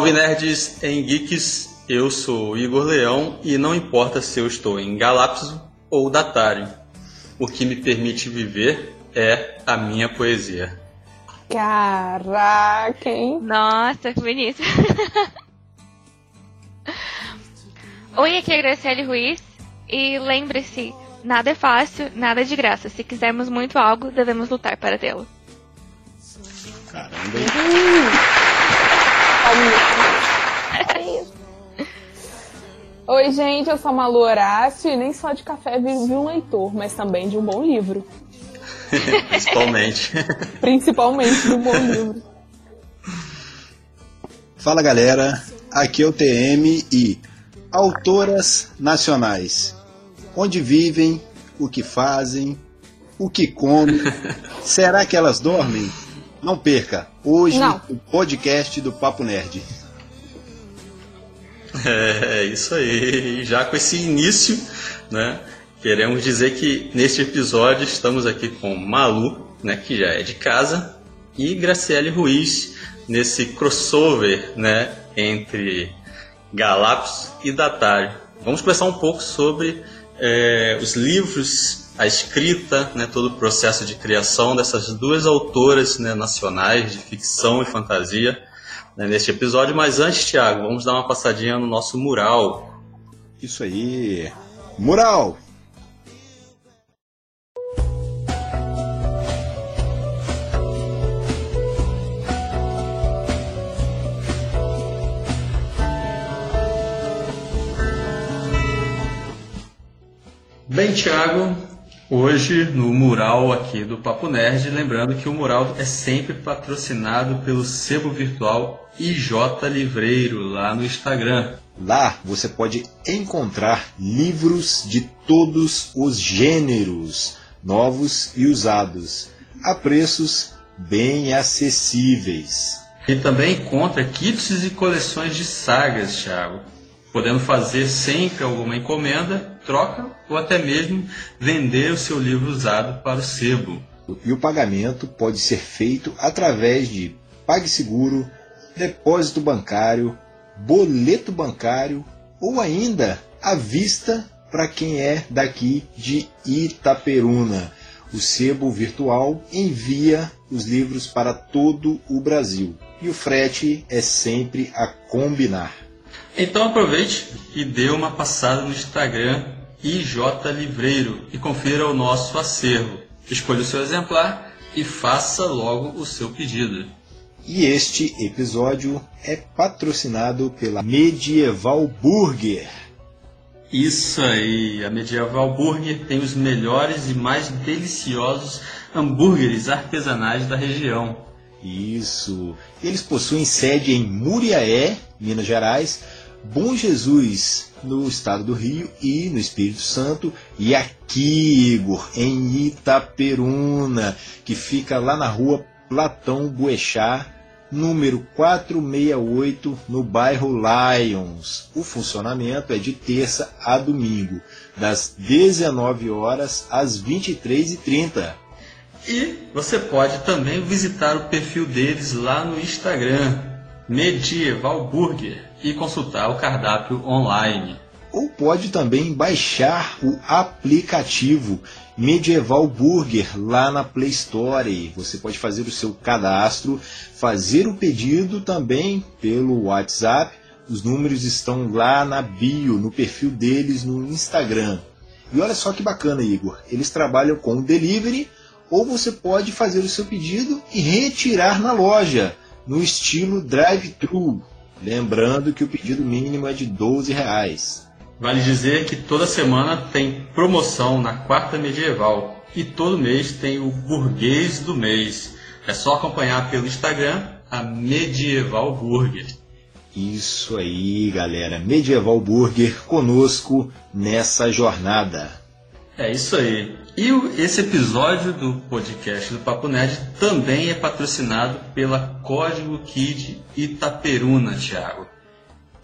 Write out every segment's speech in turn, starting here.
Salve nerds em geeks, eu sou Igor Leão e não importa se eu estou em Galápagos ou Datário, o que me permite viver é a minha poesia. Caraca, hein? Nossa, que bonito. Oi, aqui é a Graciele Ruiz e lembre-se, nada é fácil, nada é de graça. Se quisermos muito algo, devemos lutar para tê-lo. Caramba. Uhum. Oi, gente, eu sou a Malu Horácio e nem só de café vive um leitor, mas também de um bom livro. Principalmente. Principalmente de um bom livro. Fala galera, aqui é o TM e autoras nacionais. Onde vivem, o que fazem, o que comem. Será que elas dormem? Não perca, hoje Não. o podcast do Papo Nerd. É, isso aí. Já com esse início, né? Queremos dizer que neste episódio estamos aqui com Malu, né, que já é de casa, e Graciele Ruiz nesse crossover, né, entre Galápagos e Datário. Vamos conversar um pouco sobre é, os livros, a escrita, né, todo o processo de criação dessas duas autoras né, nacionais de ficção e fantasia né, neste episódio. Mas antes, Thiago, vamos dar uma passadinha no nosso mural. Isso aí. Mural! Bem, Thiago, hoje no mural aqui do Papo Nerd, lembrando que o mural é sempre patrocinado pelo sebo virtual IJ Livreiro lá no Instagram. Lá você pode encontrar livros de todos os gêneros, novos e usados, a preços bem acessíveis. E também encontra kits e coleções de sagas, Thiago, podendo fazer sempre alguma encomenda, troca ou até mesmo vender o seu livro usado para o sebo. E o pagamento pode ser feito através de PagSeguro, depósito bancário, boleto bancário ou ainda à vista para quem é daqui de Itaperuna. O sebo virtual envia os livros para todo o Brasil e o frete é sempre a combinar. Então aproveite e dê uma passada no Instagram IJ Livreiro e confira o nosso acervo. Escolha o seu exemplar e faça logo o seu pedido. E este episódio é patrocinado pela Medieval Burger. Isso aí, a Medieval Burger tem os melhores e mais deliciosos hambúrgueres artesanais da região. Isso. Eles possuem sede em Muriaé, Minas Gerais, Bom Jesus, no estado do Rio e no Espírito Santo, e aqui, Igor, em Itaperuna, que fica lá na rua Platão Boechat, número 468, no bairro Lions. O funcionamento é de terça a domingo, das 19 horas às 23h30. E você pode também visitar o perfil deles lá no Instagram, Medieval Burger, e consultar o cardápio online. Ou pode também baixar o aplicativo Medieval Burger lá na Play Store. Você pode fazer o seu cadastro, fazer o pedido também pelo WhatsApp. Os números estão lá na bio, no perfil deles no Instagram. E olha só que bacana, Igor. Eles trabalham com delivery ou você pode fazer o seu pedido e retirar na loja, no estilo drive-thru. Lembrando que o pedido mínimo é de 12 reais. Vale dizer que toda semana tem promoção na quarta medieval e todo mês tem o burguês do mês. É só acompanhar pelo Instagram, a Medieval Burger. Isso aí, galera. Medieval Burger conosco nessa jornada. É isso aí. E esse episódio do podcast do Papo Nerd também é patrocinado pela Código Kid Itaperuna, Thiago.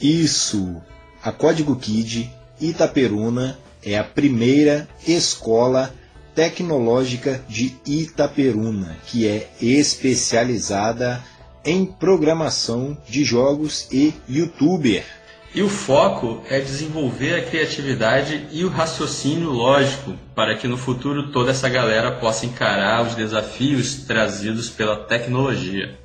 Isso. A Código Kid Itaperuna é a primeira escola tecnológica de Itaperuna, que é especializada em programação de jogos e youtuber. E o foco é desenvolver a criatividade e o raciocínio lógico para que no futuro toda essa galera possa encarar os desafios trazidos pela tecnologia.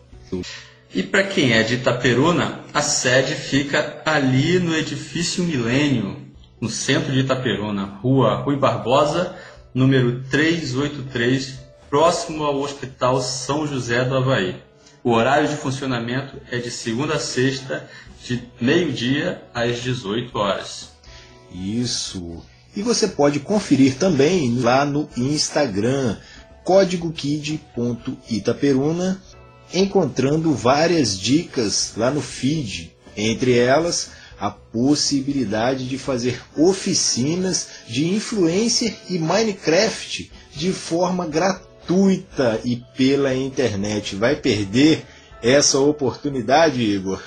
E para quem é de Itaperuna, a sede fica ali no edifício Milênio, no centro de Itaperuna, Rua Rui Barbosa, número 383, próximo ao Hospital São José do Havaí. O horário de funcionamento é de segunda a sexta, de meio-dia às 18 horas. Isso. E você pode conferir também lá no Instagram, códigokid.itaperuna, encontrando várias dicas lá no feed. Entre elas, a possibilidade de fazer oficinas de influencer e Minecraft de forma gratuita e pela internet. Vai perder essa oportunidade, Igor?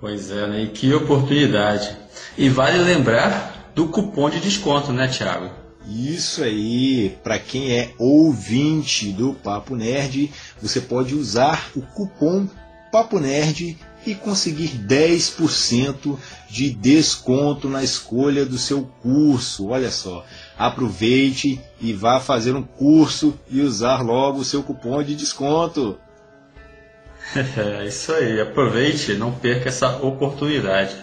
Pois é, né? E que oportunidade. E vale lembrar do cupom de desconto, né, Thiago? Isso aí, para quem é ouvinte do Papo Nerd, você pode usar o cupom Papo Nerd e conseguir 10% de desconto na escolha do seu curso. Olha só, aproveite e vá fazer um curso e usar logo o seu cupom de desconto. É isso aí, aproveite, não perca essa oportunidade.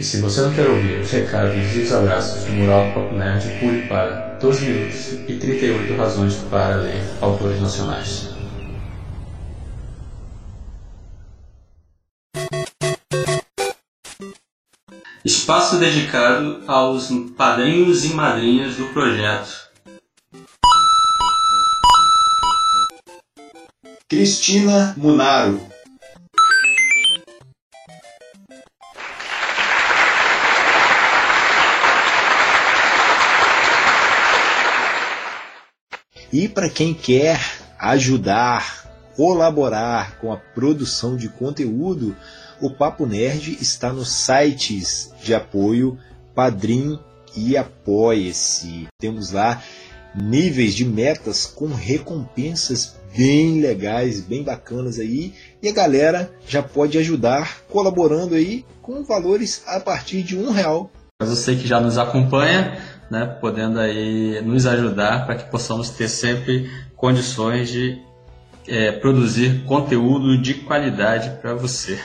E se você não quer ouvir os recados e os abraços do Mural do Papo Nerd, pule para 12 minutos e 38 razões para ler autores nacionais. Espaço dedicado aos padrinhos e madrinhas do projeto. Cristina Munaro E para quem quer ajudar, colaborar com a produção de conteúdo, o Papo Nerd está nos sites de apoio Padrim e Apoie-se. Temos lá níveis de metas com recompensas bem legais, bem bacanas aí, e a galera já pode ajudar colaborando aí com valores a partir de um real. Mas você que já nos acompanha, né, podendo aí nos ajudar para que possamos ter sempre condições de é, produzir conteúdo de qualidade para você.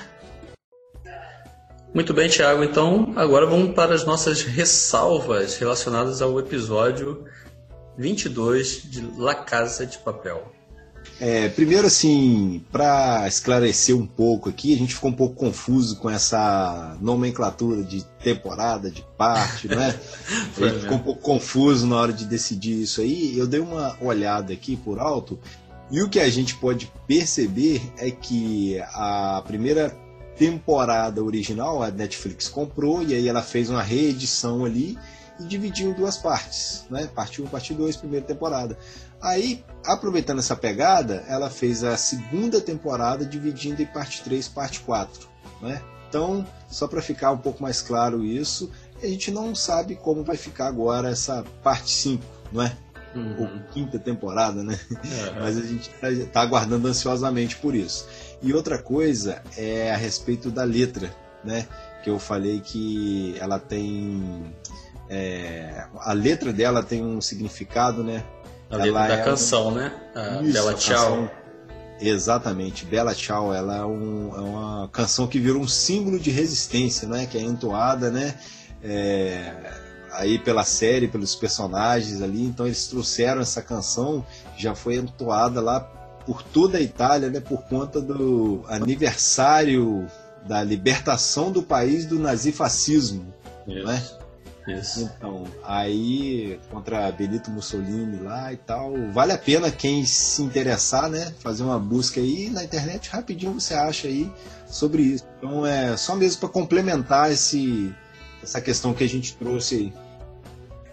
Muito bem, Thiago. Então, agora vamos para as nossas ressalvas relacionadas ao episódio 22 de La Casa de Papel. É, primeiro, assim, para esclarecer um pouco aqui, a gente ficou um pouco confuso com essa nomenclatura de temporada, de parte, né? a gente ficou um pouco confuso na hora de decidir isso aí. Eu dei uma olhada aqui por alto e o que a gente pode perceber é que a primeira temporada original a Netflix comprou e aí ela fez uma reedição ali dividiu em duas partes, né? Parte 1, parte 2, primeira temporada. Aí, aproveitando essa pegada, ela fez a segunda temporada dividindo em parte 3, parte 4, né? Então, só para ficar um pouco mais claro isso, a gente não sabe como vai ficar agora essa parte 5, não é? Uhum. Ou quinta temporada, né? Uhum. Mas a gente está tá aguardando ansiosamente por isso. E outra coisa é a respeito da letra, né? Que eu falei que ela tem. É, a letra dela tem um significado, né? A letra da é canção, né? A Isso, Bela Tchau. Canção, exatamente, Bela Tchau. Ela é, um, é, uma canção que virou um símbolo de resistência, né? Que é entoada, né? É, aí pela série, pelos personagens ali. Então eles trouxeram essa canção, já foi entoada lá por toda a Itália, né? Por conta do aniversário da libertação do país do nazifascismo, né? Isso. Então, aí contra Benito Mussolini lá e tal, vale a pena quem se interessar, né? Fazer uma busca aí na internet rapidinho você acha aí sobre isso. Então é só mesmo para complementar esse essa questão que a gente trouxe aí.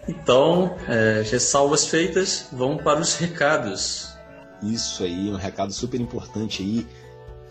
Então, é, ressalvas feitas, vamos para os recados. Isso aí, um recado super importante aí.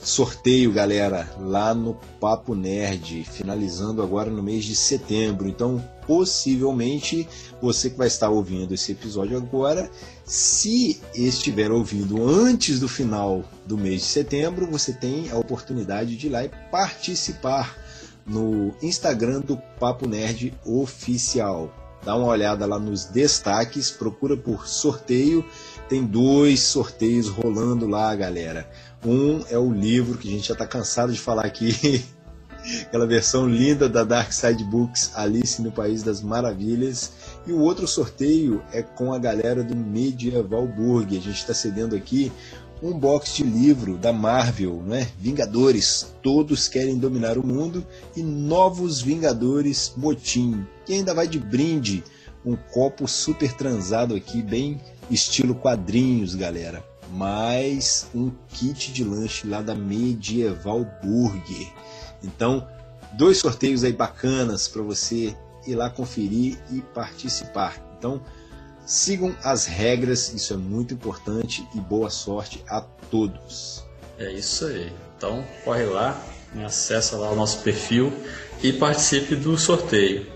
Sorteio, galera, lá no Papo Nerd, finalizando agora no mês de setembro. Então, possivelmente, você que vai estar ouvindo esse episódio agora, se estiver ouvindo antes do final do mês de setembro, você tem a oportunidade de ir lá e participar no Instagram do Papo Nerd Oficial. Dá uma olhada lá nos destaques, procura por sorteio. Tem dois sorteios rolando lá, galera. Um é o livro que a gente já está cansado de falar aqui, aquela versão linda da Dark Side Books, Alice no País das Maravilhas. E o outro sorteio é com a galera do Medieval Burg. A gente está cedendo aqui um box de livro da Marvel, né? Vingadores, todos querem dominar o mundo e novos Vingadores Motim. E ainda vai de brinde um copo super transado aqui, bem estilo quadrinhos, galera. Mais um kit de lanche lá da Medieval Burger. Então, dois sorteios aí bacanas para você ir lá conferir e participar. Então, Sigam as regras, isso é muito importante e boa sorte a todos. É isso aí. Então corre lá, acessa lá o nosso perfil e participe do sorteio.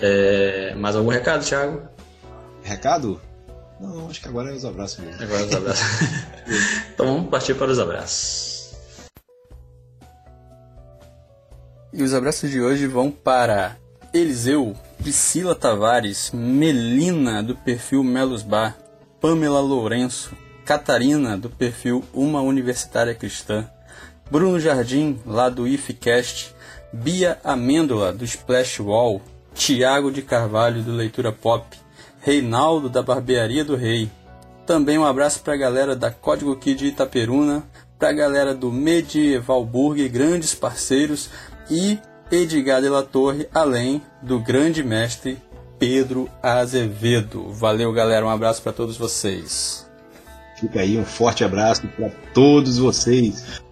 É, mais algum recado, Thiago? Recado? Não, acho que agora é os abraços mesmo. Agora é os abraços. então vamos partir para os abraços. E os abraços de hoje vão para Eliseu, Priscila Tavares, Melina do perfil Melos Bar, Pamela Lourenço, Catarina do perfil Uma Universitária Cristã, Bruno Jardim, lá do IFCast, Bia Amêndola do Splash Wall, Tiago de Carvalho do Leitura Pop, Reinaldo da Barbearia do Rei. Também um abraço para a galera da Código Kid Itaperuna, para a galera do Medieval Burger, grandes parceiros, e Edgar de la Torre, além do grande mestre Pedro Azevedo. Valeu, galera. Um abraço para todos vocês. Fica aí um forte abraço para todos vocês.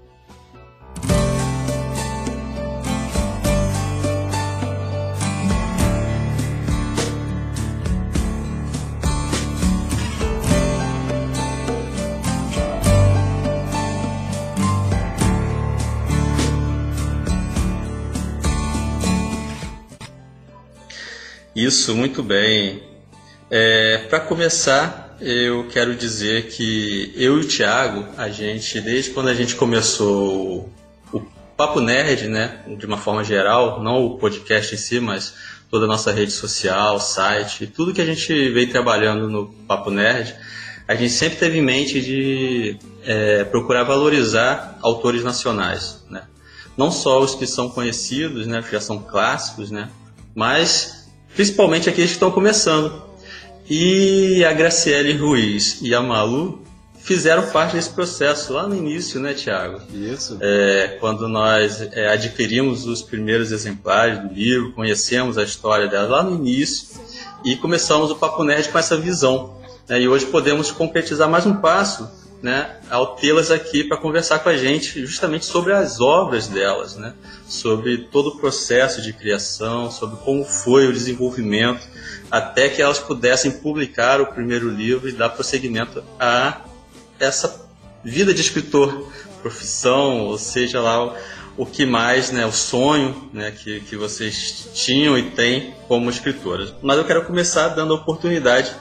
Isso, muito bem. É, Para começar, eu quero dizer que eu e o Thiago, a gente, desde quando a gente começou o Papo Nerd, né, de uma forma geral, não o podcast em si, mas toda a nossa rede social, site, tudo que a gente veio trabalhando no Papo Nerd, a gente sempre teve em mente de é, procurar valorizar autores nacionais, né? Não só os que são conhecidos, né, que já são clássicos, né, mas principalmente aqueles que estão começando. E a Graciele Ruiz e a Malu fizeram parte desse processo lá no início, né, Tiago? Isso. É, quando nós é, adquirimos os primeiros exemplares do livro, conhecemos a história delas lá no início e começamos o Papo Nerd com essa visão. Né, e hoje podemos concretizar mais um passo né, ao tê-las aqui para conversar com a gente justamente sobre as obras delas, né, sobre todo o processo de criação, sobre como foi o desenvolvimento, até que elas pudessem publicar o primeiro livro e dar prosseguimento a essa vida de escritor, profissão, ou seja lá o, que mais, né, o sonho né, que, que vocês tinham e têm como escritoras. Mas eu quero começar dando a oportunidade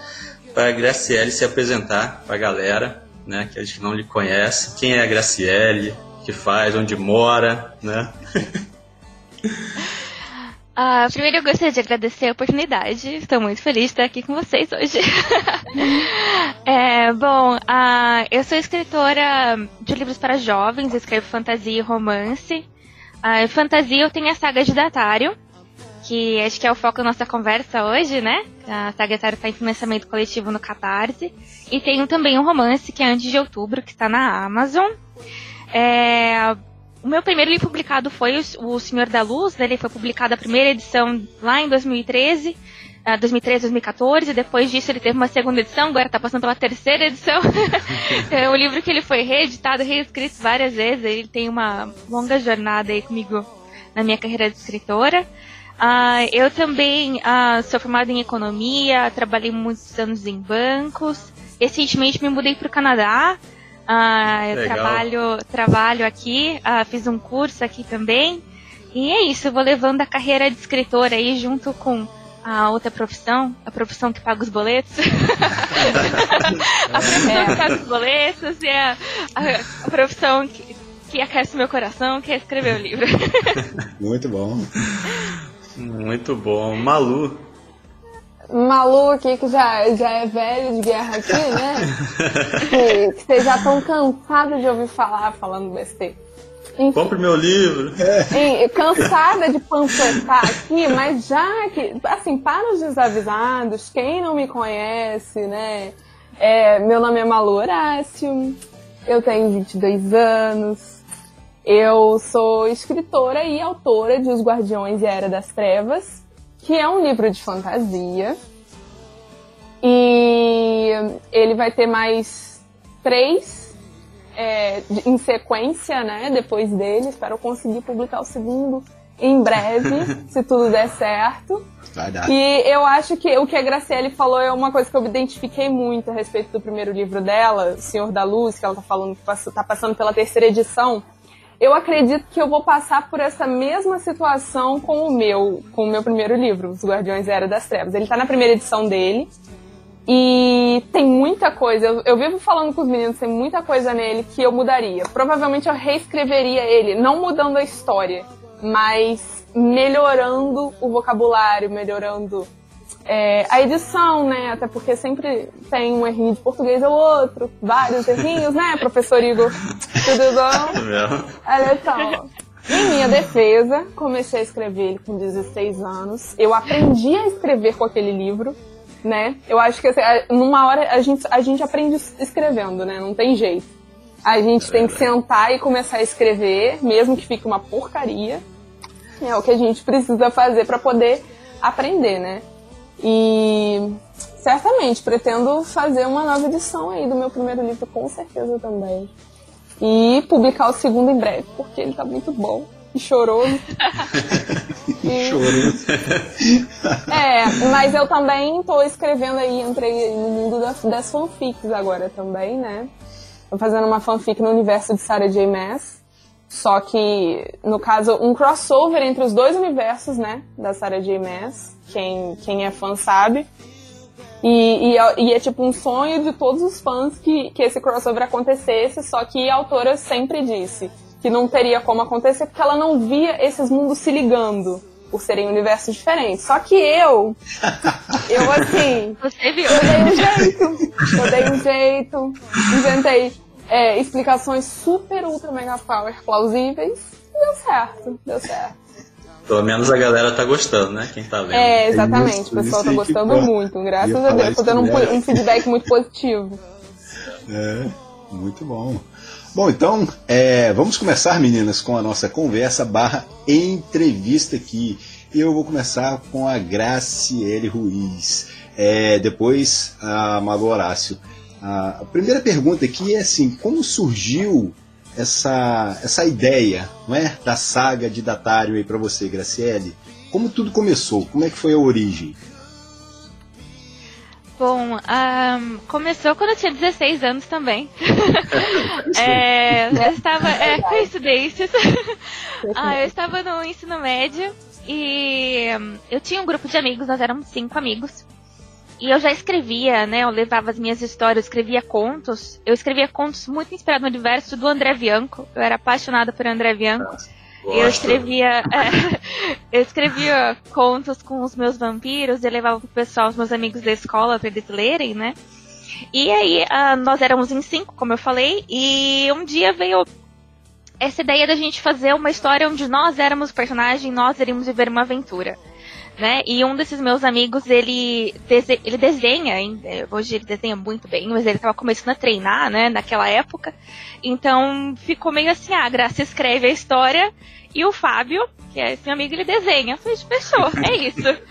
para a Graciele se apresentar para a galera, né? Aqueles que não lhe conhecem. Quem é a Graciele? Que faz? Onde mora? Né? Uh, primeiro eu gostaria de agradecer a oportunidade. Estou muito feliz de estar aqui com vocês hoje. é, bom, uh, eu sou escritora de livros para jovens, escrevo fantasia e romance. Uh, fantasia eu tenho a saga de Datário, que acho que é o foco da nossa conversa hoje, né? A Sagitário está em financiamento coletivo no Catarse. E tenho também um romance que é Antes de Outubro, que está na Amazon. É... o meu primeiro livro publicado foi o, Senhor da Luz, né? ele foi publicado a primeira edição lá em 2013. 2013, 2014, depois disso ele teve uma segunda edição, agora está passando pela terceira edição. é um livro que ele foi reeditado, reescrito várias vezes, ele tem uma longa jornada aí comigo na minha carreira de escritora. Uh, eu também uh, sou formada em economia, trabalhei muitos anos em bancos. Recentemente me mudei para o Canadá. Uh, eu trabalho, trabalho aqui, fiz um curso aqui também. E é isso, eu vou levando a carreira de escritora aí junto com a outra profissão, a profissão que paga os boletos. a profissão que paga os boletos e a, a, a profissão que, que aquece meu coração, que é escrever o livro. Muito bom. Muito bom. Malu. Malu aqui, que já, já é velho de guerra aqui, né? que, que vocês já estão cansados de ouvir falar, falando besteira. Enfim. Compre meu livro. É. Cansada de panfletar aqui, mas já que, assim, para os desavisados, quem não me conhece, né? É, meu nome é Malu Horácio, eu tenho 22 anos, eu sou escritora e autora de Os Guardiões e a Era das Trevas, que é um livro de fantasia. E ele vai ter mais três é, em sequência, né? Depois dele. Espero conseguir publicar o segundo em breve, se tudo der certo. Vai dar. E eu acho que o que a Graciele falou é uma coisa que eu me identifiquei muito a respeito do primeiro livro dela, Senhor da Luz, que ela tá falando que tá passando pela terceira edição. Eu acredito que eu vou passar por essa mesma situação com o meu, com o meu primeiro livro, Os Guardiões da Era das Trevas. Ele tá na primeira edição dele. E tem muita coisa, eu, eu, vivo falando com os meninos, tem muita coisa nele que eu mudaria. Provavelmente eu reescreveria ele, não mudando a história, mas melhorando o vocabulário, melhorando é, a edição, né? Até porque sempre tem um errinho de português ou outro, vários errinhos, né, professor Igor? Tudo bom? Olha só. Em minha defesa, comecei a escrever ele com 16 anos. Eu aprendi a escrever com aquele livro né? Eu acho que assim, numa hora a gente, a gente aprende escrevendo, né? Não tem jeito. A gente tem que sentar e começar a escrever, mesmo que fique uma porcaria. É o que a gente precisa fazer para poder aprender, né? E certamente pretendo fazer uma nova edição aí do meu primeiro livro, com certeza também. E publicar o segundo em breve, porque ele tá muito bom e choroso. e... Choroso. É, mas eu também tô escrevendo aí, entrei no mundo das, das fanfics agora também, né? Tô fazendo uma fanfic no universo de Sarah J. Maas. Só que, no caso, um crossover entre os dois universos, né? Da Sarah J. Maas. Quem, quem é fã sabe. E, e, é, e, é tipo um sonho de todos os fãs que, que esse crossover acontecesse, só que a autora sempre disse que não teria como acontecer porque ela não via esses mundos se ligando por serem universos diferentes. Só que eu, eu assim, Você viu? eu dei um jeito, eu dei um jeito, inventei é, explicações super, ultra, mega power plausíveis e deu certo, deu certo. Pelo menos a galera tá gostando, né? Quem tá lendo. É, exatamente. Isso, o pessoal tá gostando muito. Graças a Deus. Tô dando um, um feedback muito positivo. É, muito bom. Bom, então é, vamos começar, meninas, com a nossa conversa barra entrevista aqui. Eu vou começar com a Graciele Ruiz, é, depois a Malu Horácio. A, primeira pergunta aqui é assim, como surgiu essa, essa ideia não é, da saga de Datário aí para você, Graciele? Como tudo começou? Como é que foi a origem? Bom, um, começou quando eu tinha 16 anos também. é, eu estava. É, coincidências. ah, eu estava no ensino médio e eu tinha um grupo de amigos, nós éramos cinco amigos. E eu já escrevia, né? Eu levava as minhas histórias, eu escrevia contos. Eu escrevia contos muito inspirados no universo do André Bianco. Eu era apaixonada por André Bianco. Eu escrevia, é, eu escrevia contos com os meus vampiros e levava pro pessoal, os meus amigos da escola, para eles lerem, né? E aí, uh, nós éramos em cinco, como eu falei, e um dia veio essa ideia da gente fazer uma história onde nós éramos o personagem, nós iríamos viver uma aventura. Né? E um desses meus amigos, ele, dese ele desenha, hoje ele desenha muito bem, mas ele estava começando a treinar, né, naquela época. Então ficou meio assim, ah, a Graça escreve a história e o Fábio, que é esse meu amigo, ele desenha. Eu falei, fechou, é isso.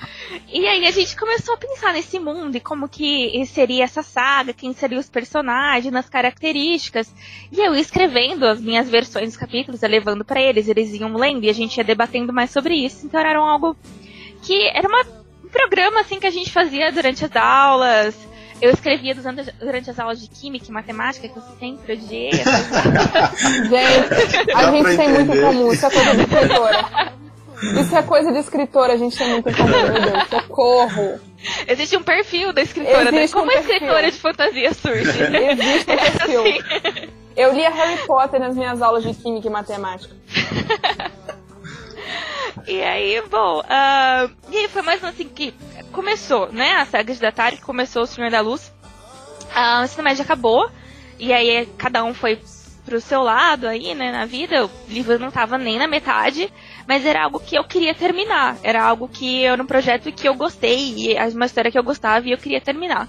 e aí a gente começou a pensar nesse mundo e como que seria essa saga, quem seriam os personagens, nas características. E eu escrevendo as minhas versões dos capítulos, levando para eles, eles iam lendo e a gente ia debatendo mais sobre isso. Então era algo que era uma, um programa assim que a gente fazia durante as aulas. Eu escrevia durante, durante as aulas de química e matemática, que eu sempre odiei. gente, a gente tem muito em comum, isso é coisa de escritora. Isso é coisa de escritora, a gente tem muito em comum, meu Deus, socorro. Existe um perfil da escritora, né? Como um a escritora de fantasia surge? Existe um perfil. Assim. Eu lia Harry Potter nas minhas aulas de química e matemática. E aí, bom, uh, e aí foi mais assim que começou, né? A saga de Atari, começou o Senhor da Luz. Uh, o ensino acabou, e aí cada um foi pro seu lado aí, né, na vida. O livro não tava nem na metade, mas era algo que eu queria terminar. Era algo que era um projeto que eu gostei, e uma história que eu gostava e eu queria terminar.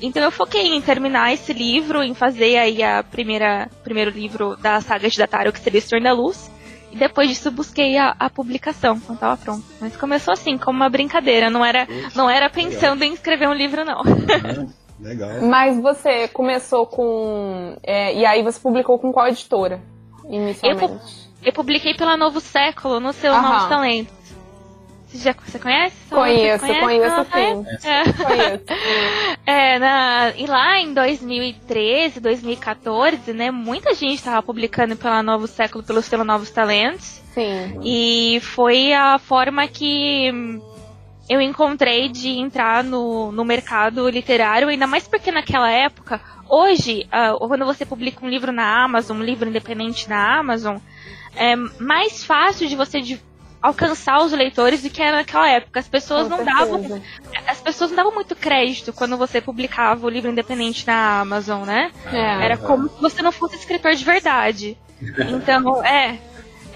Então eu foquei em terminar esse livro, em fazer aí a primeira primeiro livro da saga de Dataro, que seria Senhor da Luz. Depois disso busquei a, a publicação, quando tava pronto. Mas começou assim, como uma brincadeira, não era, não era pensando em escrever um livro, não. Legal. Mas você começou com. É, e aí você publicou com qual editora? Inicialmente? Eu, eu publiquei pela Novo Século, no seu Aham. Novos Talentos. Você, já, você conhece? Conheço, conhece? conheço sim. É. Conheço. É, na, e lá em 2013, 2014, né, muita gente estava publicando pela Novo Século, pelo selo Novos Talentos. Sim. E foi a forma que eu encontrei de entrar no, no mercado literário, ainda mais porque naquela época, hoje, uh, quando você publica um livro na Amazon, um livro independente na Amazon, é mais fácil de você alcançar os leitores do que era naquela época. As pessoas Com não certeza. davam. As pessoas não davam muito crédito quando você publicava o livro independente na Amazon, né? É. Era como se você não fosse escritor de verdade. Então, é.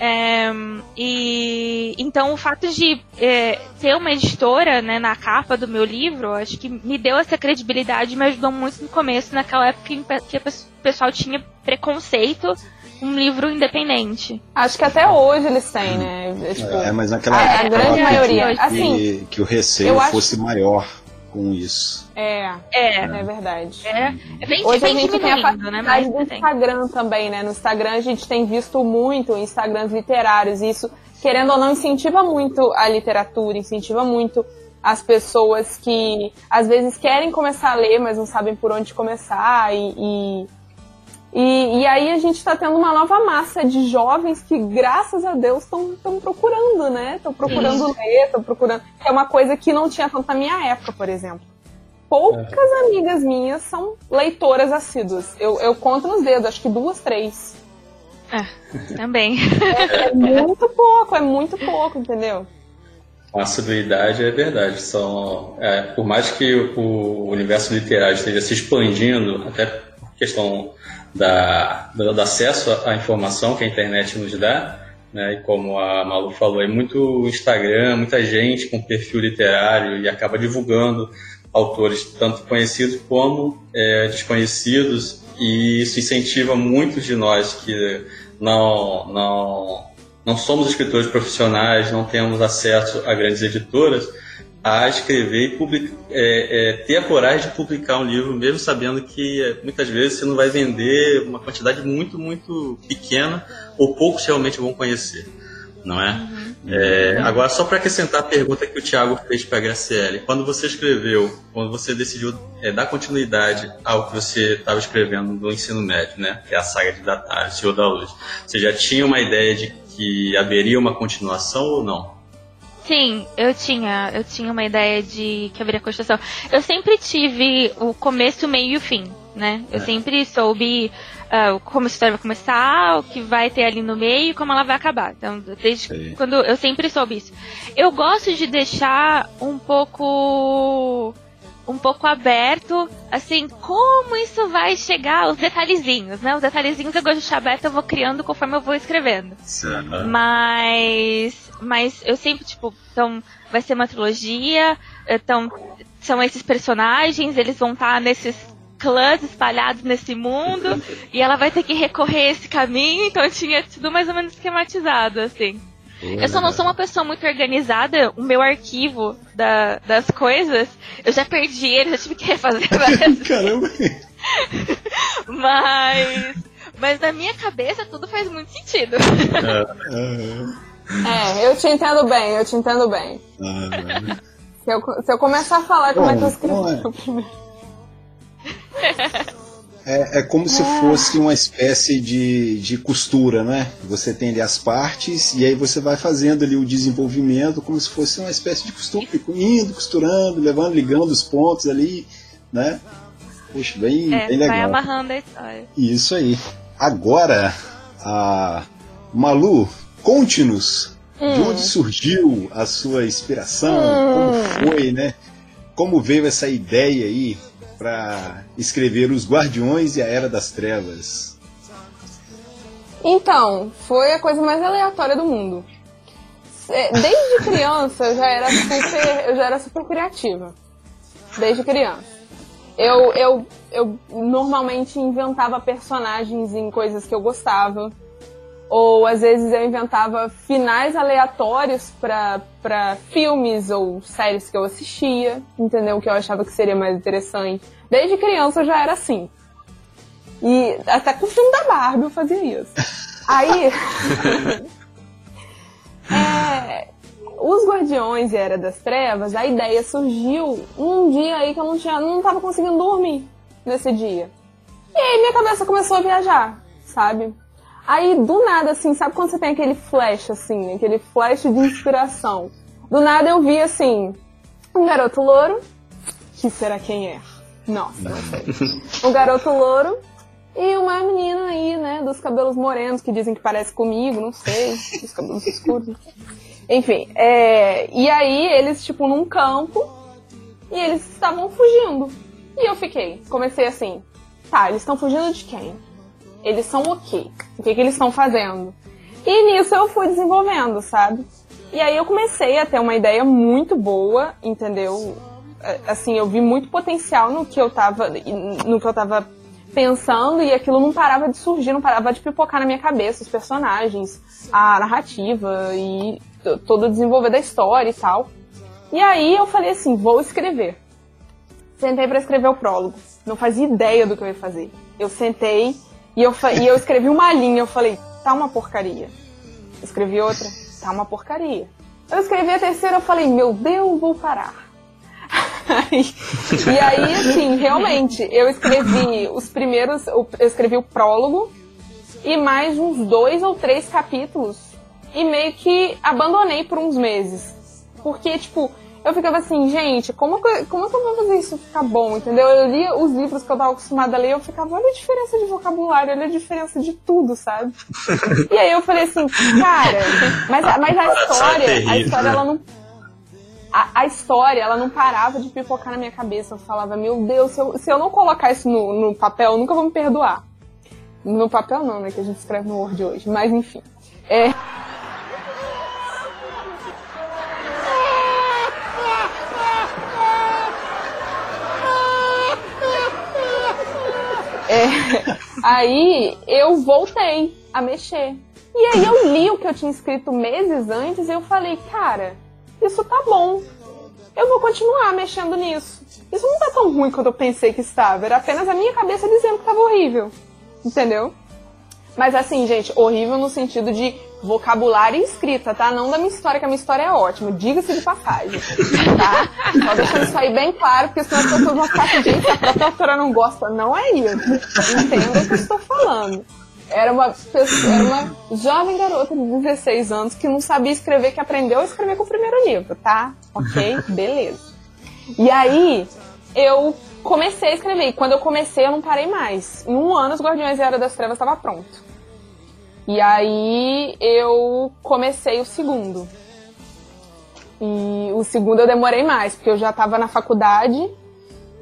É, e então o fato de é, ter uma editora né, na capa do meu livro, acho que me deu essa credibilidade, me ajudou muito no começo, naquela época que o pessoal tinha preconceito um livro independente. Acho que até hoje eles têm, né? É, tipo, é mas naquela época. A grande maioria. Que, assim, que o receio fosse acho... maior com isso. É, é, é verdade. É, é bem, Hoje bem a gente tem a facilidade né? do Instagram também, né? No Instagram a gente tem visto muito Instagrams literários. E isso, querendo ou não, incentiva muito a literatura, incentiva muito as pessoas que às vezes querem começar a ler, mas não sabem por onde começar e, e e, e aí a gente está tendo uma nova massa de jovens que, graças a Deus, estão procurando, né? Estão procurando Isso. ler, estão procurando. É uma coisa que não tinha tanto na minha época, por exemplo. Poucas é. amigas minhas são leitoras assíduas. Eu, eu conto nos dedos, acho que duas, três. É, também. É, é muito pouco, é muito pouco, entendeu? A assiduidade é verdade. São, é, por mais que o universo literário esteja se expandindo, até questão da, do, do acesso à informação que a internet nos dá, né? E como a Malu falou, é muito Instagram, muita gente com perfil literário e acaba divulgando autores tanto conhecidos como é, desconhecidos e isso incentiva muitos de nós que não não não somos escritores profissionais, não temos acesso a grandes editoras, a escrever e publicar, é, é, ter a coragem de publicar um livro, mesmo sabendo que é, muitas vezes você não vai vender uma quantidade muito, muito pequena ou poucos realmente vão conhecer, não é? Uhum. é agora, só para acrescentar a pergunta que o Tiago fez para a Graciele, quando você escreveu, quando você decidiu é, dar continuidade ao que você estava escrevendo no ensino médio, né, que é a saga de Datário, Senhor da Luz, você já tinha uma ideia de que haveria uma continuação ou não? Sim, eu tinha, eu tinha uma ideia de que haveria construção. Eu sempre tive o começo, o meio e o fim, né? Eu é. sempre soube uh, como a história vai começar, o que vai ter ali no meio e como ela vai acabar. Então, desde Sim. quando eu sempre soube isso. Eu gosto de deixar um pouco um pouco aberto, assim, como isso vai chegar, os detalhezinhos, né? Os detalhezinhos eu gosto de deixar aberto, eu vou criando conforme eu vou escrevendo. Mas mas eu sempre, tipo, então vai ser uma trilogia, então são esses personagens, eles vão estar tá nesses clãs espalhados nesse mundo, e ela vai ter que recorrer esse caminho, então tinha tudo mais ou menos esquematizado, assim. Eu só não sou uma pessoa muito organizada. O meu arquivo da, das coisas, eu já perdi ele, já tive que refazer várias Caramba! mas, mas na minha cabeça tudo faz muito sentido. É, eu te entendo bem, eu te entendo bem. Se eu, se eu começar a falar como é que eu escrevi primeiro. É, é como se fosse uma espécie de, de costura, né? Você tem ali as partes e aí você vai fazendo ali o desenvolvimento como se fosse uma espécie de costura, indo, costurando, levando, ligando os pontos ali, né? Poxa, bem, é, bem legal. Vai amarrando a história. Isso aí. Agora, a Malu, conte-nos hum. de onde surgiu a sua inspiração, hum. como foi, né? Como veio essa ideia aí para escrever Os Guardiões e a Era das Trevas? Então, foi a coisa mais aleatória do mundo. Desde criança eu já era super, eu já era super criativa. Desde criança. Eu, eu, eu normalmente inventava personagens em coisas que eu gostava. Ou às vezes eu inventava finais aleatórios para filmes ou séries que eu assistia, entendeu? Que eu achava que seria mais interessante. Desde criança eu já era assim. E até com o filme da Barbie eu fazia isso. Aí. é, os Guardiões e Era das Trevas, a ideia surgiu um dia aí que eu não tinha, não tava conseguindo dormir nesse dia. E aí minha cabeça começou a viajar, sabe? Aí, do nada, assim, sabe quando você tem aquele flash, assim, aquele flash de inspiração? Do nada eu vi, assim, um garoto louro, que será quem é? Nossa, não sei. Um garoto louro e uma menina aí, né, dos cabelos morenos, que dizem que parece comigo, não sei, dos cabelos escuros. Enfim, é, e aí eles, tipo, num campo, e eles estavam fugindo. E eu fiquei, comecei assim, tá, eles estão fugindo de quem? Eles são o quê? O que, que eles estão fazendo? E nisso eu fui desenvolvendo, sabe? E aí eu comecei a ter uma ideia muito boa, entendeu? É, assim, eu vi muito potencial no que eu tava, no que eu tava pensando e aquilo não parava de surgir, não parava de pipocar na minha cabeça, os personagens, a narrativa e todo o desenvolver da história e tal. E aí eu falei assim, vou escrever. Sentei para escrever o prólogo. Não fazia ideia do que eu ia fazer. Eu sentei e eu, e eu escrevi uma linha, eu falei, tá uma porcaria. Escrevi outra, tá uma porcaria. Eu escrevi a terceira, eu falei, meu Deus, vou parar. e aí, assim, realmente, eu escrevi os primeiros, eu escrevi o prólogo e mais uns dois ou três capítulos e meio que abandonei por uns meses. Porque, tipo, eu ficava assim, gente, como que, como que eu vou fazer isso ficar bom, entendeu? Eu lia os livros que eu tava acostumada a ler, eu ficava, olha a diferença de vocabulário, olha a diferença de tudo, sabe? e aí eu falei assim, cara, mas, mas a história, a história ela não. A, a, história, ela não parava de pipocar na minha cabeça. Eu falava, meu Deus, se eu, se eu não colocar isso no, no papel, eu nunca vou me perdoar. No papel não, né? Que a gente escreve no Word hoje. Mas enfim. É. É, aí eu voltei a mexer. E aí eu li o que eu tinha escrito meses antes e eu falei, cara, isso tá bom. Eu vou continuar mexendo nisso. Isso não tá tão ruim quanto eu pensei que estava. Era apenas a minha cabeça dizendo que tava horrível. Entendeu? Mas assim, gente, horrível no sentido de vocabulário e escrita, tá? Não da minha história, que a minha história é ótima. Diga-se de passagem, tá? Só deixando isso aí bem claro, porque senão as pessoas vão ficar assim, gente, a própria autora não gosta. Não é isso. Entenda o que eu estou falando. Era uma, pessoa, era uma jovem garota de 16 anos que não sabia escrever, que aprendeu a escrever com o primeiro livro, tá? Ok? Beleza. E aí, eu comecei a escrever. E quando eu comecei, eu não parei mais. Em um ano, Os Guardiões da Era das Trevas estava pronto. E aí eu comecei o segundo. E o segundo eu demorei mais, porque eu já estava na faculdade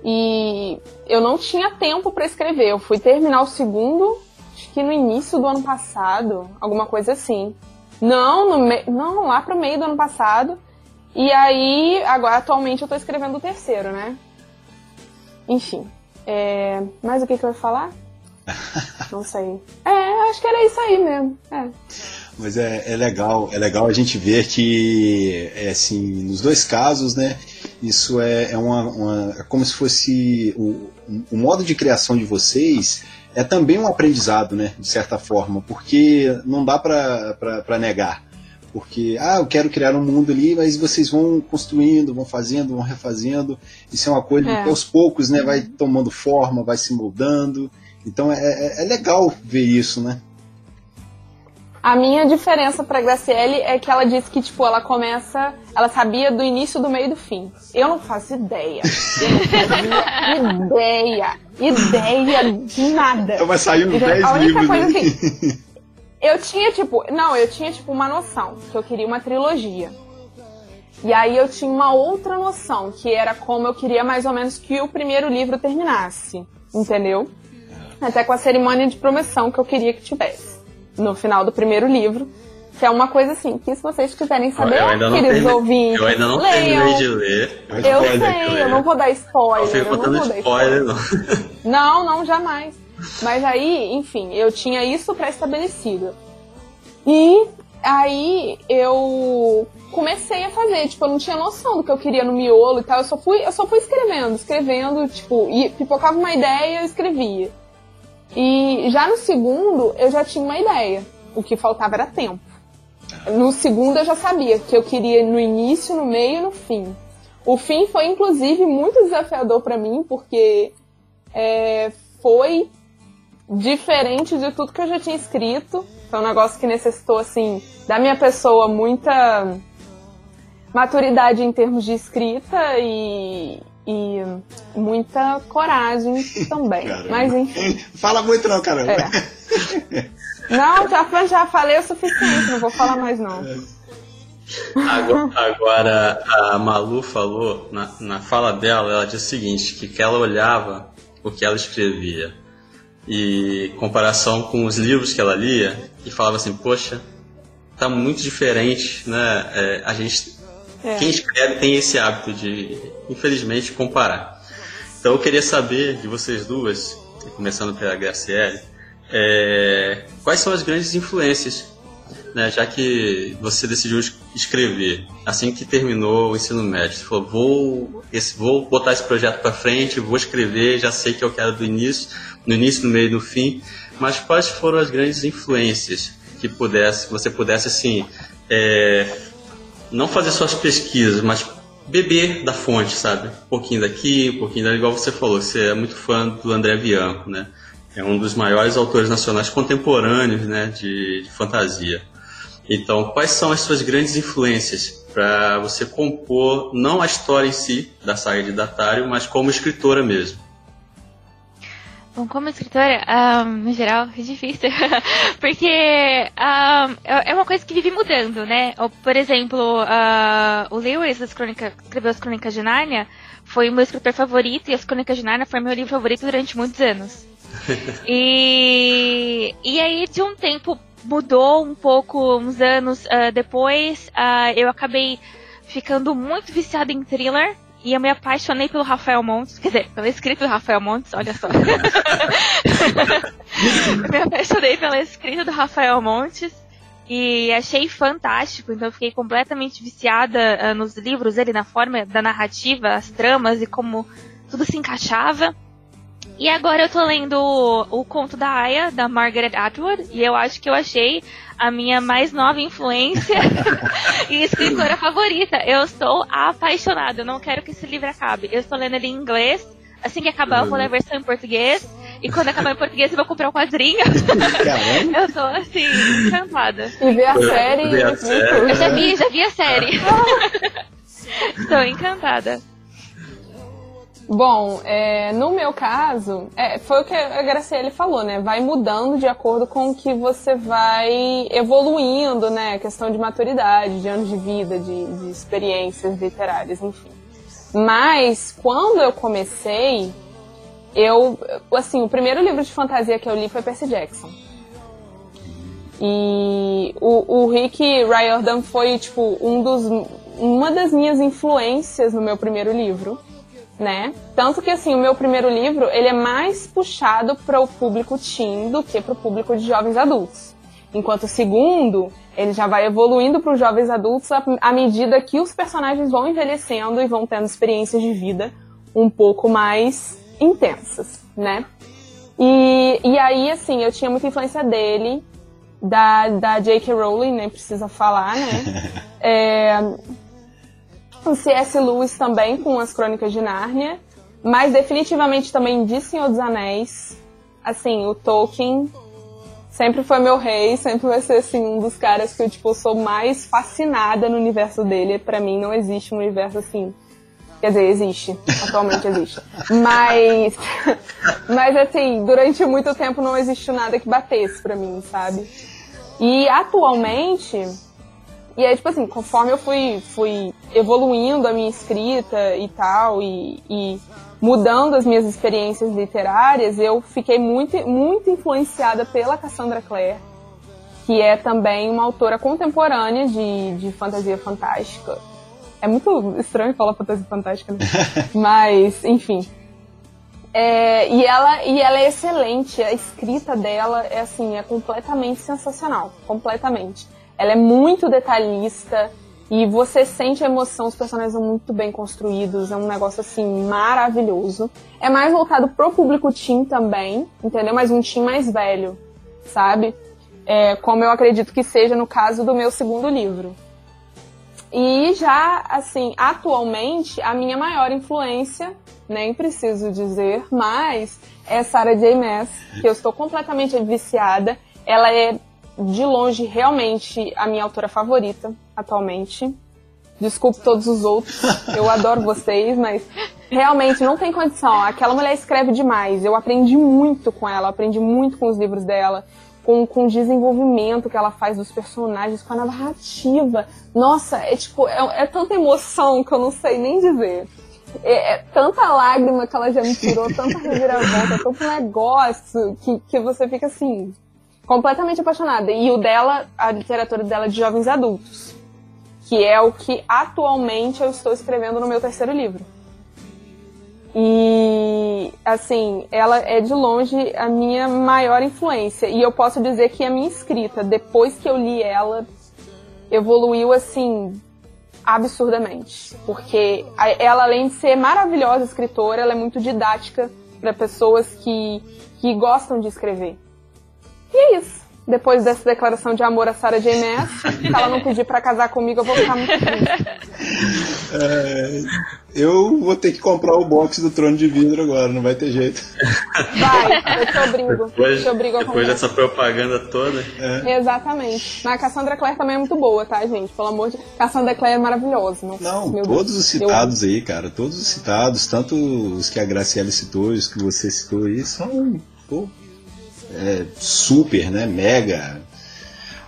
e eu não tinha tempo para escrever. Eu fui terminar o segundo, acho que no início do ano passado, alguma coisa assim. Não, no me... não, lá pro meio do ano passado. E aí, agora atualmente eu tô escrevendo o terceiro, né? Enfim. É... Mas o que, que eu ia falar? Não sei. É, acho que era isso aí mesmo. É. Mas é, é legal, é legal a gente ver que, é assim, nos dois casos, né, isso é, é uma, uma é como se fosse o, o modo de criação de vocês é também um aprendizado, né, de certa forma, porque não dá para negar. Porque, ah, eu quero criar um mundo ali, mas vocês vão construindo, vão fazendo, vão refazendo. Isso é uma coisa é. que aos poucos né, vai tomando forma, vai se moldando. Então é, é, é legal ver isso, né? A minha diferença pra Graciele é que ela disse que, tipo, ela começa. Ela sabia do início, do meio e do fim. Eu não faço ideia. Eu não fazia ideia. Ideia de nada. Então vai sair uns 10 livros. Coisa, assim, eu tinha, tipo. Não, eu tinha, tipo, uma noção. Que eu queria uma trilogia. E aí eu tinha uma outra noção, que era como eu queria mais ou menos que o primeiro livro terminasse. Entendeu? Até com a cerimônia de promoção que eu queria que tivesse no final do primeiro livro. Que é uma coisa assim, que se vocês quiserem saber, queridos ouvintes, eu ainda não leiam. terminei de ler. Eu sei, eu não vou dar spoiler. Eu, eu não vou dar spoiler, não. Não, não, jamais. Mas aí, enfim, eu tinha isso pré-estabelecido. E aí eu comecei a fazer, tipo, eu não tinha noção do que eu queria no miolo e tal. Eu só fui, eu só fui escrevendo, escrevendo, tipo, e pipocava uma ideia, eu escrevia. E já no segundo, eu já tinha uma ideia. O que faltava era tempo. No segundo, eu já sabia que eu queria no início, no meio e no fim. O fim foi, inclusive, muito desafiador para mim, porque é, foi diferente de tudo que eu já tinha escrito. Foi um negócio que necessitou, assim, da minha pessoa muita maturidade em termos de escrita e, e muita coragem também. Caramba. Mas enfim. Fala muito não, caramba. É. Não, já, já falei o suficiente, não vou falar mais não. Agora, agora a Malu falou, na, na fala dela, ela disse o seguinte, que ela olhava o que ela escrevia e comparação com os livros que ela lia e falava assim, poxa, tá muito diferente, né? É, a gente é. Quem escreve tem esse hábito de, infelizmente, comparar. Então eu queria saber de vocês duas, começando pela Graciele, é, quais são as grandes influências, né, já que você decidiu escrever assim que terminou o ensino médio. Você falou, vou, esse, vou botar esse projeto para frente, vou escrever, já sei que eu quero do início, no início, no meio e no fim. Mas quais foram as grandes influências que pudesse, você pudesse assim é, não fazer suas pesquisas, mas beber da fonte, sabe? Um pouquinho daqui, um pouquinho dali, igual você falou, você é muito fã do André Bianco, né? É um dos maiores autores nacionais contemporâneos, né, de, de fantasia. Então, quais são as suas grandes influências para você compor não a história em si da saga de Datário, mas como escritora mesmo? Bom, como escritora, um, no geral, é difícil. Porque um, é uma coisa que vive mudando, né? Por exemplo, uh, o Lewis, das crônicas, escreveu as Crônicas de Nárnia, foi o meu escritor favorito e as Crônicas de Nárnia foi meu livro favorito durante muitos anos. e, e aí, de um tempo, mudou um pouco, uns anos uh, depois, uh, eu acabei ficando muito viciada em thriller. E eu me apaixonei pelo Rafael Montes, quer dizer, pelo escrito do Rafael Montes, olha só. me apaixonei pela escrita do Rafael Montes e achei fantástico, então fiquei completamente viciada uh, nos livros dele, na forma da narrativa, as tramas e como tudo se encaixava. E agora eu tô lendo o, o conto da Aya, da Margaret Atwood, e eu acho que eu achei a minha mais nova influência e escritora favorita. Eu estou apaixonada, eu não quero que esse livro acabe. Eu estou lendo ele em inglês. Assim que acabar, eu vou ler a versão em português. E quando acabar em português, eu vou comprar um quadrinho. eu tô, assim, encantada. E ver a série. Ver a série. Eu já vi, já vi a série. Estou encantada. Bom, é, no meu caso, é, foi o que a Graciele falou, né? Vai mudando de acordo com o que você vai evoluindo, né? Questão de maturidade, de anos de vida, de, de experiências literárias, enfim. Mas, quando eu comecei, eu, assim, o primeiro livro de fantasia que eu li foi Percy Jackson. E o, o Rick Riordan foi, tipo, um dos, uma das minhas influências no meu primeiro livro, né? Tanto que, assim, o meu primeiro livro, ele é mais puxado para o público teen do que para o público de jovens adultos. Enquanto o segundo, ele já vai evoluindo para os jovens adultos à medida que os personagens vão envelhecendo e vão tendo experiências de vida um pouco mais intensas, né? E, e aí, assim, eu tinha muita influência dele, da, da J.K. Rowling, nem precisa falar, né? é, o C.S. Lewis também, com as Crônicas de Nárnia, mas definitivamente também de Senhor dos Anéis. Assim, o Tolkien sempre foi meu rei, sempre vai ser assim um dos caras que eu tipo sou mais fascinada no universo dele. Para mim não existe um universo assim. Quer dizer, existe, atualmente existe. Mas mas assim, durante muito tempo não existiu nada que batesse para mim, sabe? E atualmente, e aí, tipo assim, conforme eu fui, fui evoluindo a minha escrita e tal, e, e mudando as minhas experiências literárias, eu fiquei muito, muito influenciada pela Cassandra Clare, que é também uma autora contemporânea de, de fantasia fantástica. É muito estranho falar fantasia fantástica, né? Mas, enfim. É, e, ela, e ela é excelente, a escrita dela é assim, é completamente sensacional, completamente. Ela é muito detalhista e você sente a emoção, os personagens são muito bem construídos, é um negócio assim maravilhoso. É mais voltado pro público teen também, entendeu? Mas um teen mais velho, sabe? É, como eu acredito que seja no caso do meu segundo livro. E já, assim, atualmente, a minha maior influência nem preciso dizer, mas é Sarah J. Maas, que eu estou completamente viciada. Ela é, de longe, realmente a minha autora favorita atualmente. Desculpe todos os outros, eu adoro vocês, mas realmente não tem condição. Aquela mulher escreve demais. Eu aprendi muito com ela, aprendi muito com os livros dela, com, com o desenvolvimento que ela faz dos personagens, com a narrativa. Nossa, é tipo, é, é tanta emoção que eu não sei nem dizer é, é, tanta lágrima que ela já me tirou, tanta reviravolta, tanto negócio que, que você fica assim, completamente apaixonada. E o dela, a literatura dela é de jovens adultos, que é o que atualmente eu estou escrevendo no meu terceiro livro. E, assim, ela é de longe a minha maior influência. E eu posso dizer que a minha escrita, depois que eu li ela, evoluiu, assim, absurdamente. Porque ela, além de ser maravilhosa escritora, ela é muito didática para pessoas que, que gostam de escrever. E é isso. Depois dessa declaração de amor a Sarah J. Maas, se ela não pedir para casar comigo, eu vou ficar muito triste. É, eu vou ter que comprar o box do Trono de Vidro agora, não vai ter jeito. Vai, eu te obrigo. Depois, te obrigo a depois dessa propaganda toda. É. Exatamente. Mas a Cassandra Clare também é muito boa, tá, gente? Pelo amor de Cassandra Clare é maravilhosa. Não, todos Deus. os citados eu... aí, cara, todos os citados, tanto os que a Graciela citou, os que você citou aí, são pô, é, super, né, mega.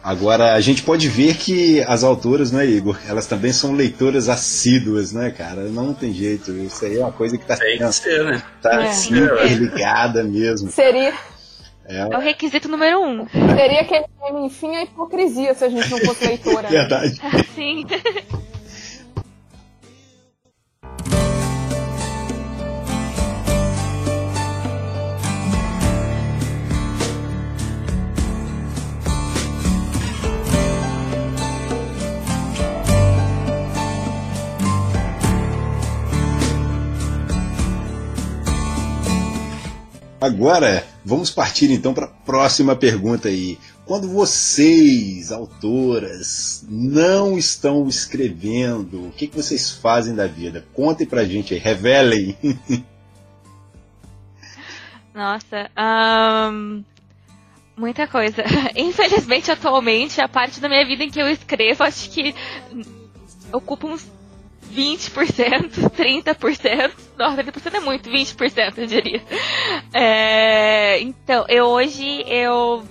Agora, a gente pode ver que as autoras, não é, Igor? Elas também são leitoras assíduas, né, cara? Não tem jeito. Isso aí é uma coisa que tá, tem que ser, né? tá é. interligada mesmo. Seria. É, é o requisito número um. Seria que, enfim, a hipocrisia se a gente não fosse leitora. Verdade. Sim. Agora, vamos partir então para a próxima pergunta aí. Quando vocês, autoras, não estão escrevendo, o que, que vocês fazem da vida? Contem pra gente aí, revelem. Nossa, um, muita coisa. Infelizmente, atualmente, a parte da minha vida em que eu escrevo, acho que ocupa uns 20%, 30%. Nossa, 30% é muito, 20% eu diria. É, então, eu hoje eu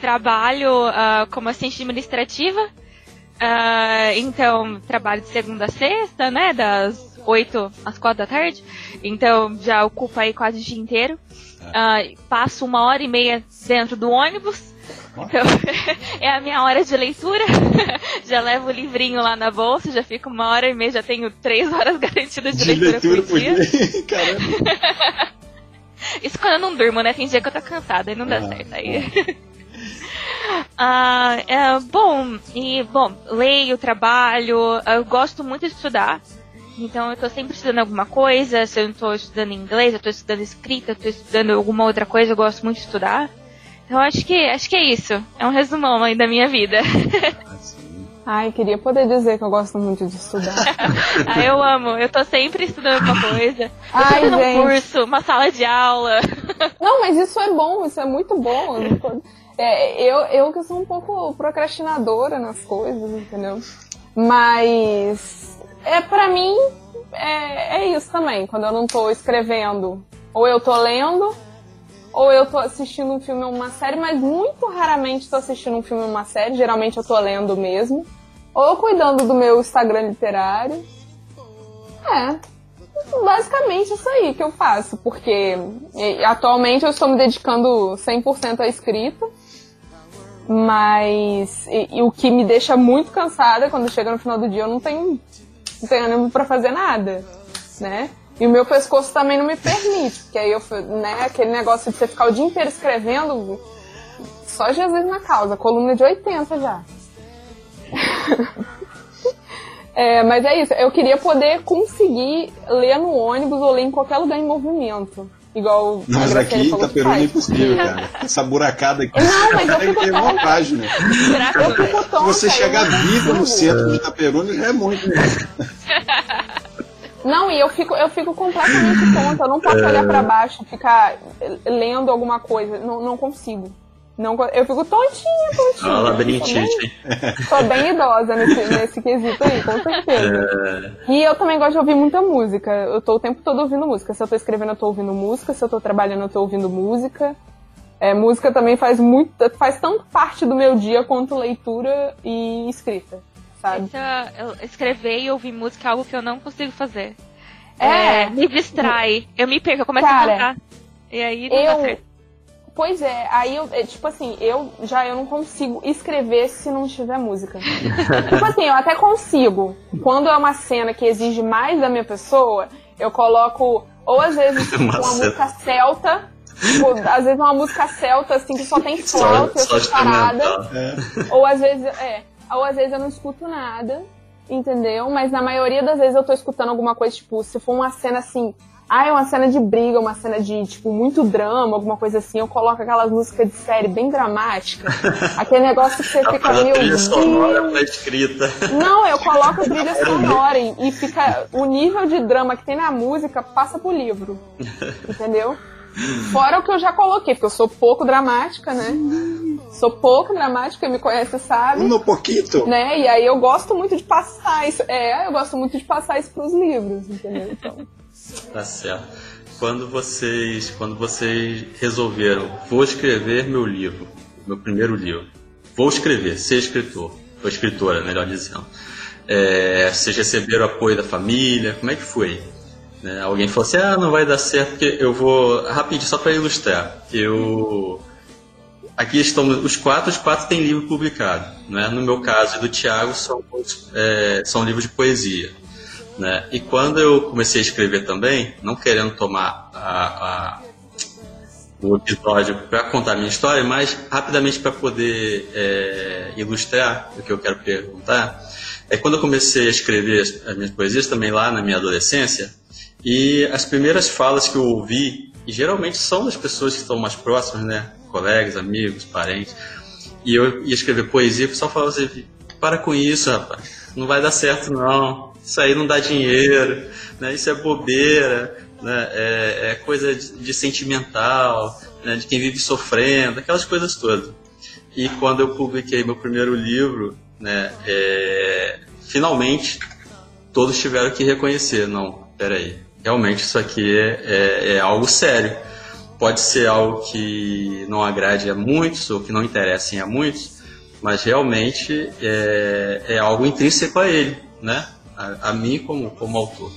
trabalho uh, como assistente administrativa. Uh, então, trabalho de segunda a sexta, né? Das 8 às 4 da tarde. Então, já ocupa aí quase o dia inteiro. Uh, passo uma hora e meia dentro do ônibus. Então, é a minha hora de leitura. já levo o livrinho lá na bolsa, já fico uma hora e meia, já tenho três horas garantidas de, de leitura, leitura por dia. Caramba. Isso quando eu não durmo, né? Tem dia que eu tô cansada e não dá ah, certo. Aí. ah, é, bom, e bom, leio, trabalho, eu gosto muito de estudar. Então eu tô sempre estudando alguma coisa, se eu não tô estudando inglês, eu tô estudando escrita, eu tô estudando alguma outra coisa, eu gosto muito de estudar. Então acho que acho que é isso. É um resumão aí da minha vida. Ai, queria poder dizer que eu gosto muito de estudar. ah, eu amo. Eu tô sempre estudando alguma coisa. Ai, eu tô um curso, uma sala de aula. Não, mas isso é bom, isso é muito bom. É, eu, eu que sou um pouco procrastinadora nas coisas, entendeu? Mas é para mim é, é isso também. Quando eu não tô escrevendo, ou eu tô lendo, ou eu tô assistindo um filme ou uma série, mas muito raramente tô assistindo um filme ou uma série, geralmente eu tô lendo mesmo. Ou cuidando do meu Instagram literário. É. Basicamente isso aí que eu faço, porque atualmente eu estou me dedicando 100% à escrita. Mas e, e, o que me deixa muito cansada é quando chega no final do dia eu não tenho, não tenho ânimo para fazer nada, né? E o meu pescoço também não me permite, porque aí eu, né, aquele negócio de você ficar o dia inteiro escrevendo, só Jesus na causa, coluna de 80 já. é, mas é isso, eu queria poder conseguir ler no ônibus ou ler em qualquer lugar em movimento. Igual não, mas aqui em Itaperuna é impossível, cara. Essa buracada aqui. Não, mas eu fico uma página. Eu fico tonta, você chegar vivo no centro de Itaperuna já é muito. Não, e eu fico, eu fico completamente tonta. Eu não posso olhar para baixo, ficar lendo alguma coisa. Não, não consigo. Não, eu fico tontinha, tontinha. Ah, labirintite. Tô bem idosa nesse, nesse quesito aí, com certeza. É... E eu também gosto de ouvir muita música. Eu tô o tempo todo ouvindo música. Se eu tô escrevendo, eu tô ouvindo música. Se eu tô trabalhando, eu tô ouvindo música. É, música também faz muito, faz tanto parte do meu dia quanto leitura e escrita, sabe? Essa, escrever e ouvir música é algo que eu não consigo fazer. É, é me distrai. Eu me perco, eu começo Cara, a cantar. E aí não eu. Pois é, aí eu, é, tipo assim, eu já eu não consigo escrever se não tiver música. tipo assim, eu até consigo. Quando é uma cena que exige mais da minha pessoa, eu coloco, ou às vezes tipo, uma música celta, tipo, às vezes uma música celta, assim, que só tem flauta e eu parada. É. Ou às vezes, é, ou às vezes eu não escuto nada, entendeu? Mas na maioria das vezes eu tô escutando alguma coisa, tipo, se for uma cena assim, ah, é uma cena de briga, uma cena de, tipo, muito drama, alguma coisa assim, eu coloco aquelas músicas de série bem dramática. Aquele negócio que você fica meio. trilha sonora pra escrita. Não, eu coloco trilha sonora e, e fica. O nível de drama que tem na música passa pro livro. Entendeu? Fora o que eu já coloquei, porque eu sou pouco dramática, né? Sou pouco dramática, quem me conhece sabe. Um pouquinho. Né? E aí eu gosto muito de passar isso. É, eu gosto muito de passar isso pros livros, entendeu? Então. Tá certo. Quando vocês, quando vocês resolveram, vou escrever meu livro, meu primeiro livro, vou escrever, ser escritor, ou escritora, melhor dizendo. É, vocês receberam apoio da família? Como é que foi? É, alguém falou assim: ah, não vai dar certo, porque eu vou. Rapidinho, só para ilustrar. Eu. Aqui estão os quatro, os quatro têm livro publicado. Né? No meu caso e do Tiago, são, é, são livros de poesia. Né? E quando eu comecei a escrever também, não querendo tomar a, a, o episódio para contar a minha história, mas rapidamente para poder é, ilustrar o que eu quero perguntar, é quando eu comecei a escrever as minhas poesias também lá na minha adolescência, e as primeiras falas que eu ouvi, e geralmente são das pessoas que estão mais próximas, né? Colegas, amigos, parentes, e eu ia escrever poesia, o pessoal falava assim, para com isso, rapaz, não vai dar certo não, isso aí não dá dinheiro, né? isso é bobeira, né? é, é coisa de, de sentimental, né? de quem vive sofrendo, aquelas coisas todas. E quando eu publiquei meu primeiro livro, né, é, finalmente todos tiveram que reconhecer, não, peraí, realmente isso aqui é, é, é, algo sério. Pode ser algo que não agrade a muitos ou que não interesse a muitos, mas realmente é, é algo intrínseco a ele, né? a, a mim como, como autor.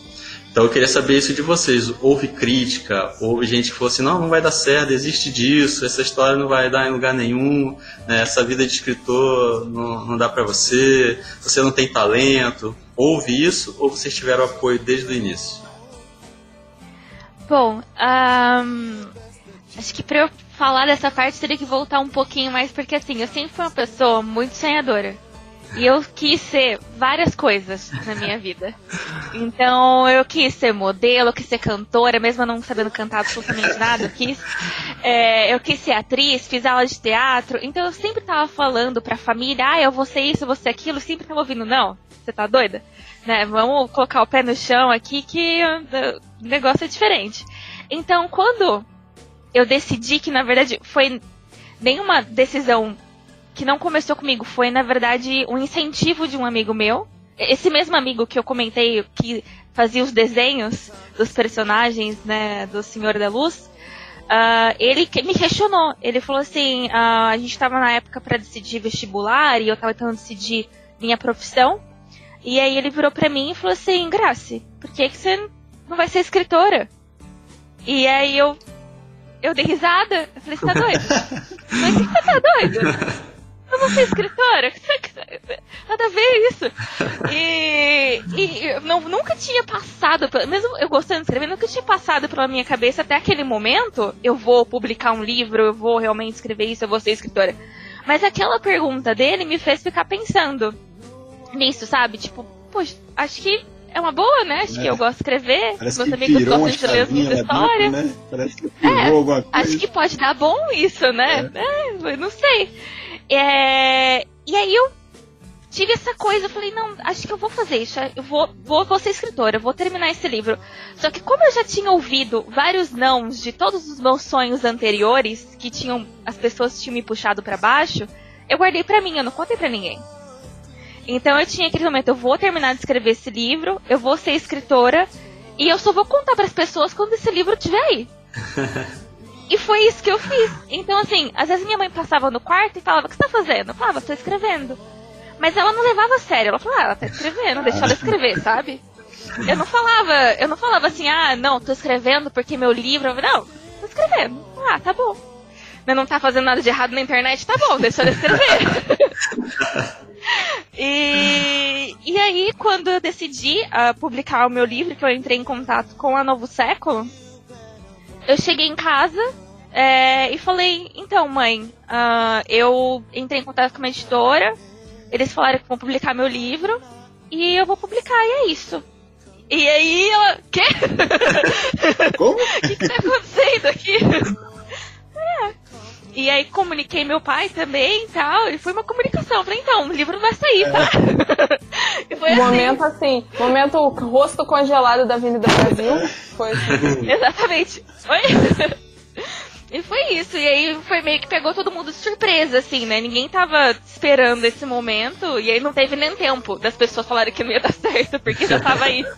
Então eu queria saber isso de vocês. Houve crítica, houve gente que falou assim, não, não vai dar certo, desiste disso, essa história não vai dar em lugar nenhum, né, essa vida de escritor não, não dá para você, você não tem talento. Houve isso ou vocês tiveram apoio desde o início? Bom, um, acho que para eu falar dessa parte teria que voltar um pouquinho mais, porque assim, eu sempre fui uma pessoa muito sonhadora. E eu quis ser várias coisas na minha vida. Então eu quis ser modelo, eu quis ser cantora, mesmo não sabendo cantar absolutamente nada, eu quis. É, eu quis ser atriz, fiz aula de teatro. Então eu sempre tava falando pra família, ah, eu vou ser isso, eu vou ser aquilo, sempre tava ouvindo, não, você tá doida? Né, vamos colocar o pé no chão aqui que o negócio é diferente. Então quando eu decidi que na verdade foi nenhuma decisão que não começou comigo, foi na verdade um incentivo de um amigo meu. Esse mesmo amigo que eu comentei que fazia os desenhos dos personagens, né, do Senhor da Luz, uh, ele me questionou. Ele falou assim: uh, a gente estava na época para decidir vestibular e eu estava tentando decidir minha profissão. E aí ele virou para mim e falou assim: Grace, por que, que você não vai ser escritora? E aí eu eu dei risada. Eu falei, você tá doido? Mas você tá doido? Eu vou ser escritora? Nada a ver isso. E, e não, nunca tinha passado, mesmo eu gostando de escrever, nunca tinha passado pela minha cabeça até aquele momento, eu vou publicar um livro, eu vou realmente escrever isso, eu vou ser escritora. Mas aquela pergunta dele me fez ficar pensando nisso, sabe? Tipo, poxa, acho que é uma boa, né? Acho é. que eu gosto de escrever. Parece Meus amigos gostam de ler as minhas histórias. Né? Parece que é, alguma coisa. Acho que pode dar bom isso, né? É. É, não sei. É, e aí eu tive essa coisa, eu falei, não, acho que eu vou fazer isso, eu vou, vou, vou ser escritora, eu vou terminar esse livro. Só que como eu já tinha ouvido vários nãos de todos os meus sonhos anteriores, que tinham, as pessoas tinham me puxado para baixo, eu guardei para mim, eu não contei para ninguém. Então eu tinha aquele momento, eu vou terminar de escrever esse livro, eu vou ser escritora e eu só vou contar para as pessoas quando esse livro estiver aí. e foi isso que eu fiz. Então assim, às vezes minha mãe passava no quarto e falava: "O que você tá fazendo?" Eu falava: "Estou escrevendo". Mas ela não levava a sério. Ela falava: ah, "Ela tá escrevendo, deixa ela escrever", sabe? Eu não falava, eu não falava assim: "Ah, não, tô escrevendo porque meu livro", não, tô escrevendo. Ah, tá bom. Mas não tá fazendo nada de errado na internet, tá bom, deixa ela escrever. E, e aí, quando eu decidi uh, publicar o meu livro, que eu entrei em contato com a Novo Século, eu cheguei em casa é, e falei: então, mãe, uh, eu entrei em contato com uma editora, eles falaram que vão publicar meu livro e eu vou publicar, e é isso. E aí ela. Quê? Como? O que, que tá acontecendo aqui? é. E aí comuniquei meu pai também e tal. E foi uma comunicação. Falei, então, o livro vai sair, tá? e foi assim. momento assim. assim, momento rosto congelado da Avenida Brasil. Foi assim. Exatamente. Foi. E foi isso. E aí foi meio que pegou todo mundo de surpresa, assim, né? Ninguém tava esperando esse momento. E aí não teve nem tempo das pessoas falarem que não ia dar certo, porque já tava aí.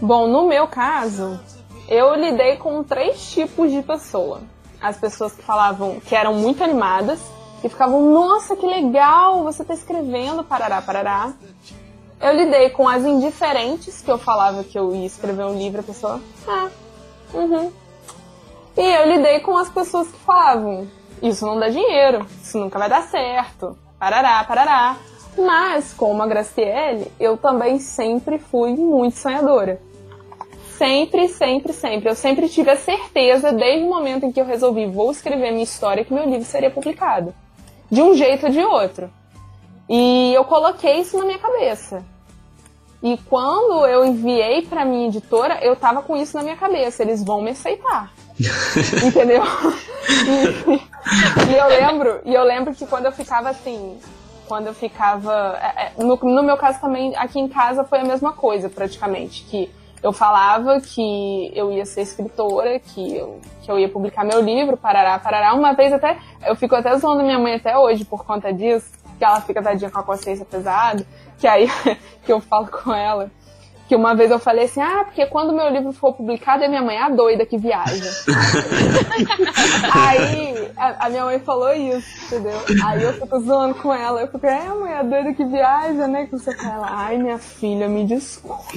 Bom, no meu caso, eu lidei com três tipos de pessoa. As pessoas que falavam que eram muito animadas, que ficavam, nossa, que legal, você tá escrevendo, parará, parará. Eu lidei com as indiferentes, que eu falava que eu ia escrever um livro, a pessoa, ah, uhum. E eu lidei com as pessoas que falavam, isso não dá dinheiro, isso nunca vai dar certo, parará, parará. Mas, como a Graciele, eu também sempre fui muito sonhadora. Sempre, sempre, sempre. Eu sempre tive a certeza, desde o momento em que eu resolvi vou escrever minha história, que meu livro seria publicado. De um jeito ou de outro. E eu coloquei isso na minha cabeça. E quando eu enviei para minha editora, eu tava com isso na minha cabeça. Eles vão me aceitar. Entendeu? E, e, eu lembro, e eu lembro que quando eu ficava assim, quando eu ficava. É, é, no, no meu caso também, aqui em casa foi a mesma coisa, praticamente. Que eu falava que eu ia ser escritora, que eu, que eu ia publicar meu livro, parará, parará. Uma vez até, eu fico até zoando minha mãe até hoje por conta disso, que ela fica tadinha com a consciência pesada, que aí que eu falo com ela. Que uma vez eu falei assim, ah, porque quando meu livro for publicado é minha mãe a doida que viaja. aí, a, a, minha mãe falou isso, entendeu? Aí eu fico zoando com ela. Eu fico, é, mãe, a doida que viaja, né? Que você fala, ai, minha filha, me desculpe.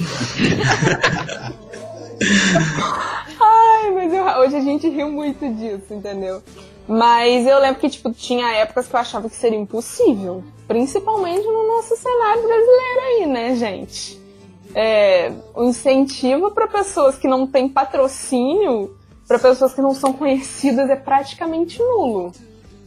ai, mas eu, hoje a gente riu muito disso, entendeu? Mas eu lembro que, tipo, tinha épocas que eu achava que seria impossível. Principalmente no nosso cenário brasileiro aí, né, gente? É, o incentivo para pessoas que não têm patrocínio, para pessoas que não são conhecidas, é praticamente nulo.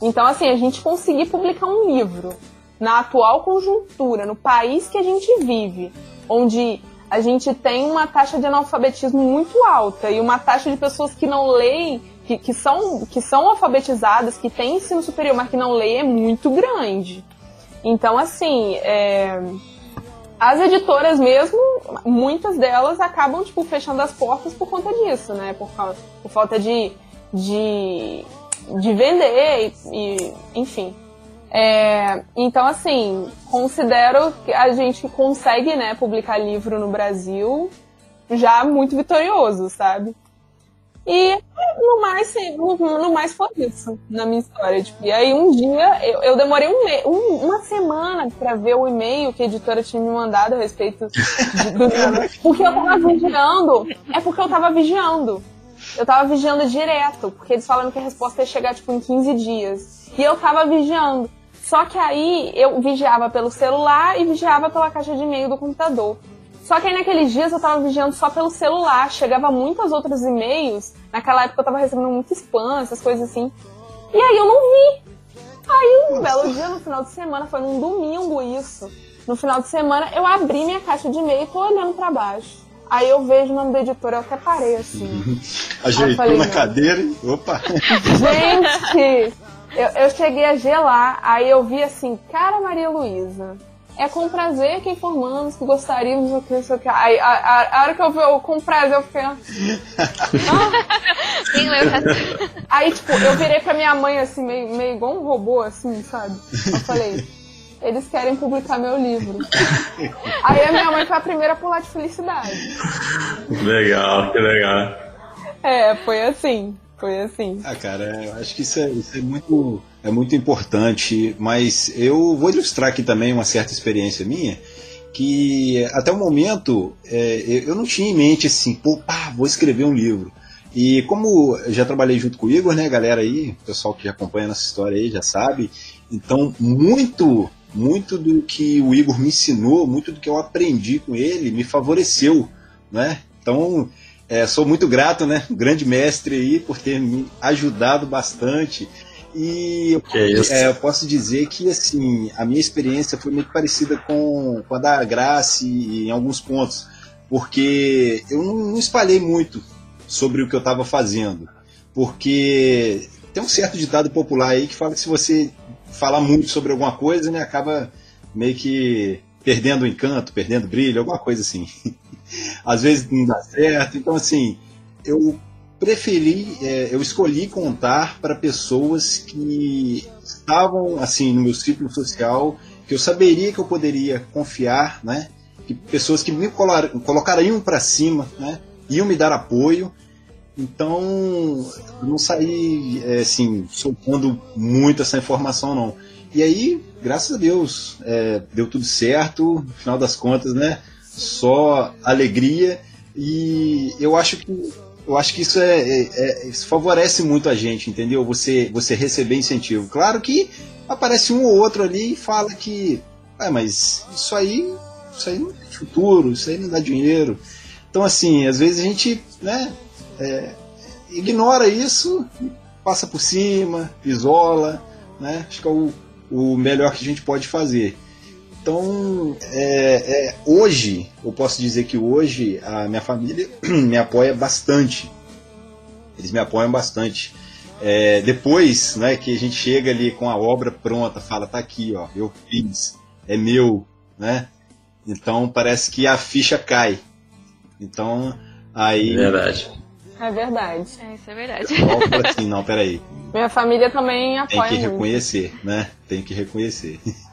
Então, assim, a gente conseguir publicar um livro na atual conjuntura, no país que a gente vive, onde a gente tem uma taxa de analfabetismo muito alta e uma taxa de pessoas que não leem que, que, são, que são alfabetizadas, que têm ensino superior, mas que não leem, é muito grande. Então, assim, é, as editoras mesmo, muitas delas acabam, tipo, fechando as portas por conta disso, né? Por, por falta de, de, de vender e, e enfim. É, então, assim, considero que a gente consegue, né, publicar livro no Brasil já muito vitorioso, sabe? E no mais, no, no, mais foi isso na minha história. Tipo, e aí um dia, eu, eu demorei um, um, uma semana para ver o e-mail que a editora tinha me mandado a respeito de, do Porque eu tava vigiando. É porque eu tava vigiando. Eu tava vigiando direto, porque eles falaram que a resposta ia chegar tipo em 15 dias. E eu tava vigiando. Só que aí eu vigiava pelo celular e vigiava pela caixa de e-mail do computador. Só que aí naqueles dias eu tava vigiando só pelo celular, chegava muitos outros e-mails. Naquela época eu tava recebendo muito spam, essas coisas assim. E aí eu não vi. Aí um belo dia, no final de semana, foi num domingo isso. No final de semana eu abri minha caixa de e-mail e tô olhando pra baixo. Aí eu vejo o nome da editora, eu até parei assim. Ajeitou falei, na cadeira e. Opa! Gente! Eu, eu cheguei a gelar, aí eu vi assim, cara Maria Luísa é com prazer que informamos que gostaríamos do que isso aqui. Aí, a, a, a, hora que eu vi o com prazer, eu fiquei. Ah. Aí, tipo, eu virei pra minha mãe assim, meio, meio igual um robô, assim, sabe? Eu falei, eles querem publicar meu livro. Aí a minha mãe foi a primeira a pular de felicidade. Legal, que legal. É, foi assim. Foi assim. Ah, cara, eu acho que isso é, isso é muito é muito importante, mas eu vou ilustrar aqui também uma certa experiência minha, que até o momento é, eu não tinha em mente assim, pô, pá, vou escrever um livro. E como já trabalhei junto com o Igor, né, galera aí, pessoal que acompanha nossa história aí já sabe, então muito, muito do que o Igor me ensinou, muito do que eu aprendi com ele me favoreceu, né? Então, é, sou muito grato, né? Grande mestre aí por ter me ajudado bastante. E é, eu posso dizer que assim, a minha experiência foi muito parecida com, com a da Grace em alguns pontos, porque eu não espalhei muito sobre o que eu estava fazendo, porque tem um certo ditado popular aí que fala que se você falar muito sobre alguma coisa, né, acaba meio que perdendo o encanto, perdendo o brilho, alguma coisa assim. Às vezes não dá certo. Então, assim, eu preferi, é, eu escolhi contar para pessoas que estavam, assim, no meu círculo social, que eu saberia que eu poderia confiar, né? Que pessoas que me colocariam para cima, né? Iam me dar apoio. Então, não saí, é, assim, soltando muito essa informação, não. E aí, graças a Deus, é, deu tudo certo, no final das contas, né? Só alegria. E eu acho que eu acho que isso é, é, é, isso favorece muito a gente, entendeu? Você você receber incentivo. Claro que aparece um ou outro ali e fala que, ah, mas isso aí, isso aí não tem futuro, isso aí não dá dinheiro. Então assim, às vezes a gente, né, é, ignora isso, passa por cima, isola, né? Acho que é o, o melhor que a gente pode fazer. Então, é, é, hoje, eu posso dizer que hoje a minha família me apoia bastante. Eles me apoiam bastante. É, depois né, que a gente chega ali com a obra pronta, fala, tá aqui, ó, eu fiz, é meu, né? Então parece que a ficha cai. Então, aí. Verdade. É verdade. É, isso é verdade. Assim, não, peraí. Minha família também apoia. Tem que muito. reconhecer, né? Tem que reconhecer.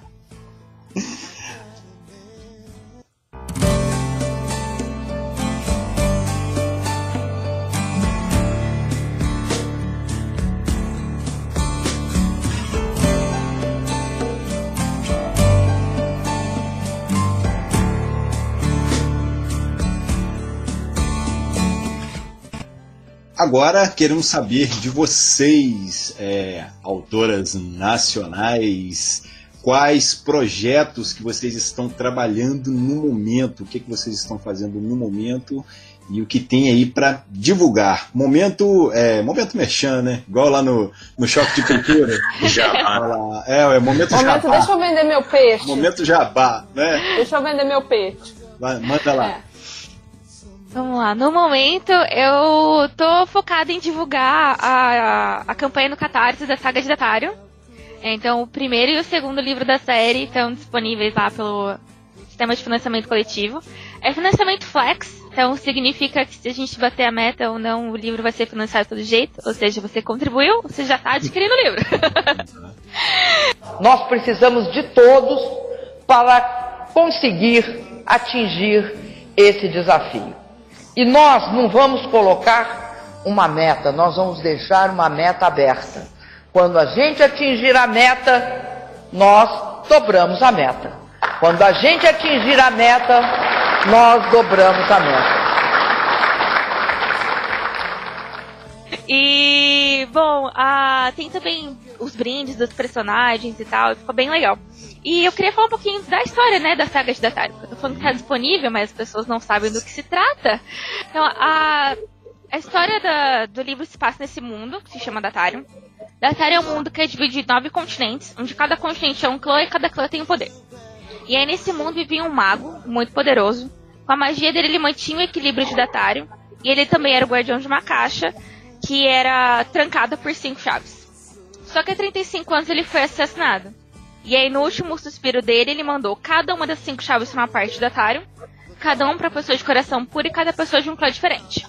Agora queremos saber de vocês, é, autoras nacionais, quais projetos que vocês estão trabalhando no momento, o que, que vocês estão fazendo no momento e o que tem aí para divulgar. Momento, é, momento merchan, né? Igual lá no, no Choque de Cultura. jabá. É, é momento, momento jabá. deixa eu vender meu peixe. Momento jabá, né? Deixa eu vender meu peixe. Vai, manda lá. É. Vamos lá, no momento eu tô focada em divulgar a, a, a campanha no Catarse da Saga de Datário. Então o primeiro e o segundo livro da série estão disponíveis lá pelo sistema de financiamento coletivo. É financiamento flex, então significa que se a gente bater a meta ou não, o livro vai ser financiado todo jeito. Ou seja, você contribuiu, você já está adquirindo o livro. Nós precisamos de todos para conseguir atingir esse desafio. E nós não vamos colocar uma meta, nós vamos deixar uma meta aberta. Quando a gente atingir a meta, nós dobramos a meta. Quando a gente atingir a meta, nós dobramos a meta. E, bom, ah, tem também os brindes dos personagens e tal, ficou bem legal. E eu queria falar um pouquinho da história, né, da saga de Datário. Eu tô falando que tá disponível, mas as pessoas não sabem do que se trata. Então, a, a história do livro se passa nesse mundo, que se chama Datário. Datário é um mundo que é dividido em nove continentes, onde cada continente é um clã e cada clã tem um poder. E aí nesse mundo vivia um mago, muito poderoso. Com a magia dele, ele mantinha o equilíbrio de Datário. E ele também era o guardião de uma caixa, que era trancada por cinco chaves. Só que há 35 anos ele foi assassinado. E aí, no último suspiro dele, ele mandou cada uma das cinco chaves para uma parte do Datário, cada um para pessoa de coração puro e cada pessoa de um clã diferente.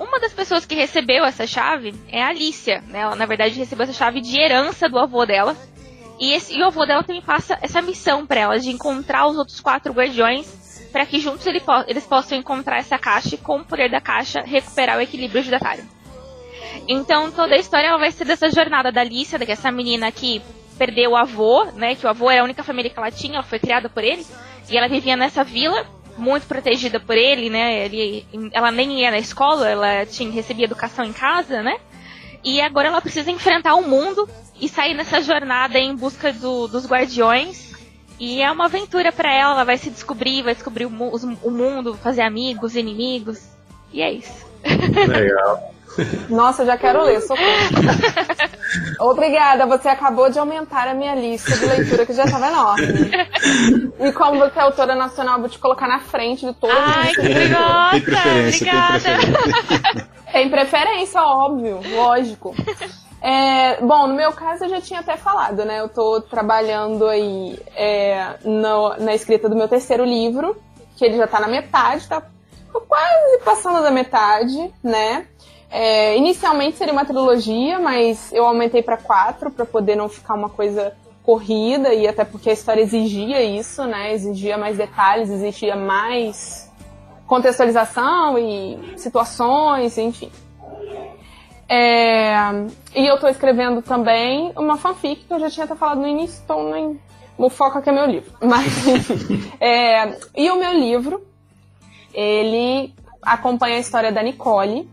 Uma das pessoas que recebeu essa chave é a Alicia. Né? Ela, na verdade, recebeu essa chave de herança do avô dela. E, esse, e o avô dela também passa essa missão para ela de encontrar os outros quatro guardiões para que juntos ele po eles possam encontrar essa caixa e, com o poder da caixa, recuperar o equilíbrio de Datário. Então, toda a história vai ser dessa jornada da Alicia, que essa menina que perdeu o avô, né? Que o avô era a única família que ela tinha, ela foi criada por ele. E ela vivia nessa vila, muito protegida por ele, né? Ele, ela nem ia na escola, ela tinha, recebia educação em casa, né? E agora ela precisa enfrentar o mundo e sair nessa jornada em busca do, dos guardiões. E é uma aventura para ela, ela vai se descobrir, vai descobrir o, o mundo, fazer amigos, inimigos. E é isso. Legal. Nossa, já quero ler, socorro. Obrigada, você acabou de aumentar a minha lista de leitura que já estava enorme. E como você é autora nacional, vou te colocar na frente de todas as Ai, que legal! Tem preferência, tem obrigada. preferência. Tem preferência, óbvio, lógico. É, bom, no meu caso eu já tinha até falado, né? Eu tô trabalhando aí é, no- na escrita do meu terceiro livro, que ele já tá na metade, tá quase passando da metade, né? É, inicialmente seria uma trilogia, mas eu aumentei pra quatro pra poder não ficar uma coisa corrida e até porque a história exigia isso, né? Exigia mais detalhes, exigia mais contextualização e situações, enfim. É, e eu tô escrevendo também uma fanfic que eu já tinha até falado no início, então nem. O foco aqui é meu livro. Mas. É, e o meu livro, ele acompanha a história da Nicole,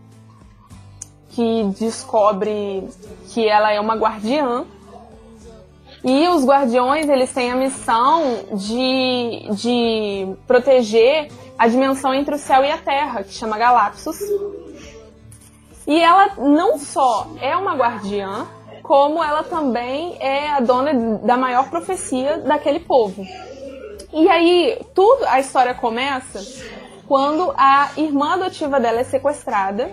que descobre que ela é uma guardiã. E os guardiões, eles têm a missão de, de proteger a dimensão entre o céu e a terra, que chama Galapsus. E ela não só é uma guardiã, como ela também é a dona da maior profecia daquele povo. E aí, tudo, a história começa quando a irmã adotiva dela é sequestrada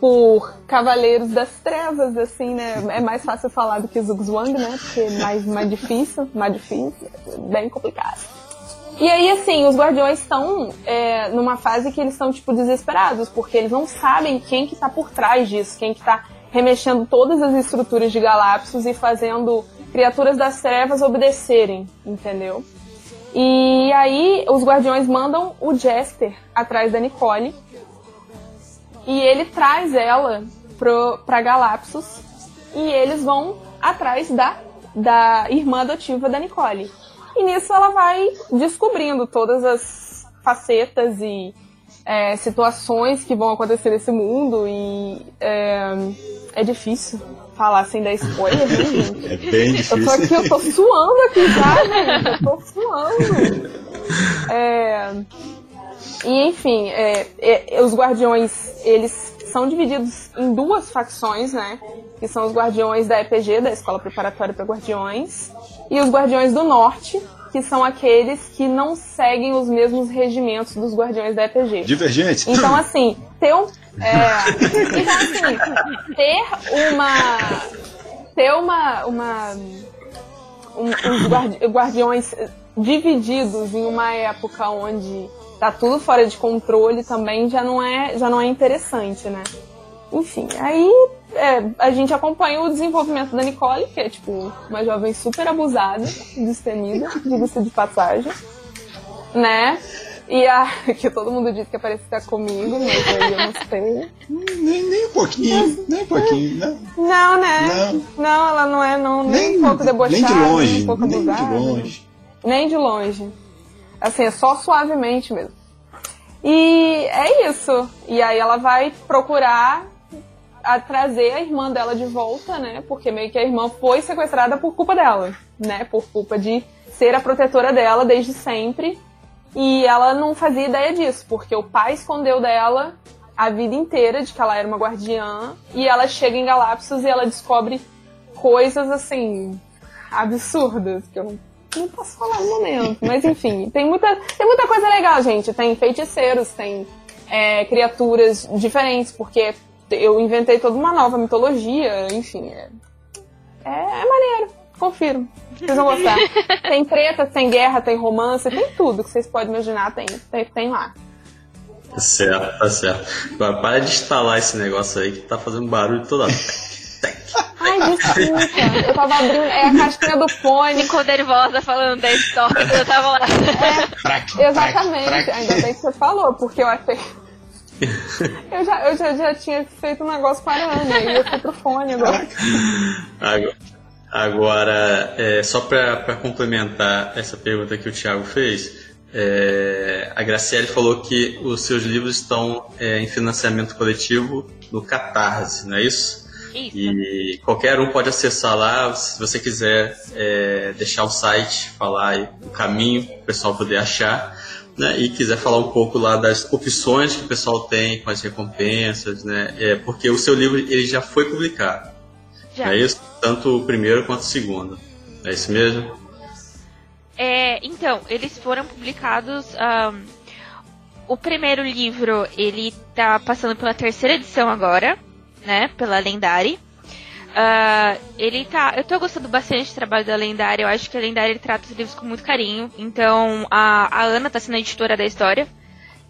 por Cavaleiros das Trevas, assim, né? É mais fácil falar do que Zugzwang, né? Porque é mais, mais difícil, mais difícil, bem complicado. E aí, assim, os guardiões estão é, numa fase que eles estão, tipo, desesperados, porque eles não sabem quem que tá por trás disso, quem que tá remexendo todas as estruturas de Galapsos e fazendo criaturas das trevas obedecerem, entendeu? E aí, os guardiões mandam o Jester atrás da Nicole, e ele traz ela pro, pra Galapsus, e eles vão atrás da, da irmã adotiva da Nicole. E nisso ela vai descobrindo todas as facetas e é, situações que vão acontecer nesse mundo e é, é difícil falar sem dar spoiler, né, gente? É bem difícil. Eu tô aqui, eu tô suando aqui já, gente. Eu tô suando. É, e enfim, é, é, os guardiões, eles são divididos em duas facções, né? Que são os guardiões da EPG, da Escola Preparatória para Guardiões, e os guardiões do Norte, que são aqueles que não seguem os mesmos regimentos dos guardiões da EPG. Divergentes. Então, assim, ter um. É, então, assim, ter uma. Ter uma. uma um, os guardi guardiões divididos em uma época onde tá tudo fora de controle também já não é, já não é interessante, né? Enfim, aí é, a gente acompanha o desenvolvimento da Nicole, que é tipo uma jovem super abusada, destemida, diga-se de passagem, né? E a que todo mundo diz que aparece estar comigo, mas aí eu não sei. Nem, nem um pouquinho, nem um pouquinho, não. Não, né? Não, não ela não é não, nem, nem um pouco debochada, nem de longe, nem um pouco nem abusada. de longe. Nem de longe. Assim, é só suavemente mesmo. E é isso. E aí ela vai procurar a trazer a irmã dela de volta, né? Porque meio que a irmã foi sequestrada por culpa dela, né? Por culpa de ser a protetora dela desde sempre. E ela não fazia ideia disso, porque o pai escondeu dela a vida inteira de que ela era uma guardiã. E ela chega em Galápagos e ela descobre coisas assim absurdas que eu não posso falar no momento, mas enfim, tem muita, tem muita coisa legal, gente. Tem feiticeiros, tem é, criaturas diferentes, porque eu inventei toda uma nova mitologia, enfim. É, é, é maneiro, confiro. Vocês vão gostar. tem treta, tem guerra, tem romance, tem tudo que vocês podem imaginar, tem, tem, tem lá. Tá certo, tá certo. Agora para de instalar esse negócio aí que tá fazendo barulho toda hora. Ai, desculpa. Eu tava abrindo. É a caixinha do fone. Ficou nervosa falando da história. Eu tava lá. É, exatamente. Ainda bem que você falou, porque eu achei. Eu já, eu já, já tinha feito um negócio com a Ana e eu fui pro fone agora. Agora, agora é, só para complementar essa pergunta que o Thiago fez, é, a Graciele falou que os seus livros estão é, em financiamento coletivo no Catarse, não é isso? Isso. E qualquer um pode acessar lá, se você quiser é, deixar o site, falar o caminho para o pessoal poder achar. Né, e quiser falar um pouco lá das opções que o pessoal tem com as recompensas, né? É, porque o seu livro ele já foi publicado. Já. É isso? Tanto o primeiro quanto o segundo. É isso mesmo? É, então, eles foram publicados. ahn, o primeiro livro, ele tá passando pela terceira edição agora, né? Pela Lendari. Ah, ele tá. Eu tô gostando bastante do trabalho da Lendari. Eu acho que a Lendari ele trata os livros com muito carinho. Então, a, a Ana tá sendo a editora da história.